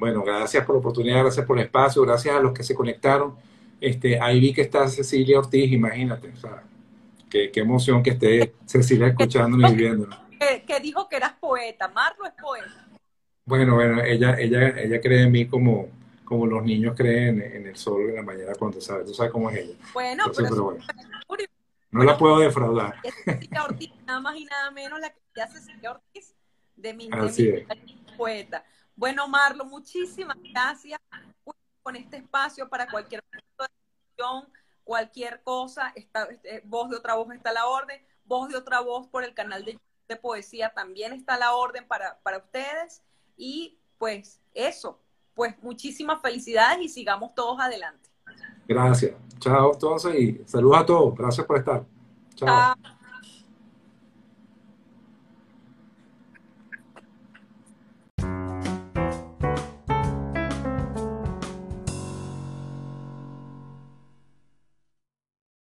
Bueno, gracias por la oportunidad, gracias por el espacio, gracias a los que se conectaron. Este, ahí vi que está Cecilia Ortiz, imagínate, o sea, qué, qué emoción que esté Cecilia escuchándonos y viéndonos. Que, dijo que eras poeta, Marlo es poeta. Bueno, bueno, ella, ella, ella cree en mí como, como los niños creen en, el sol en la mañana cuando sabe, tú sabes cómo es ella. Bueno, pero, no la puedo defraudar. Es Cecilia Ortiz, nada más y nada menos la que hace Cecilia Ortiz de mi, poeta. Bueno, Marlo, muchísimas gracias con este espacio para cualquier cualquier cosa, está, este, voz de otra voz está a la orden, voz de otra voz por el canal de, de poesía también está a la orden para, para ustedes y pues eso, pues muchísimas felicidades y sigamos todos adelante. Gracias. Chao entonces y saludos a todos. Gracias por estar. Chao.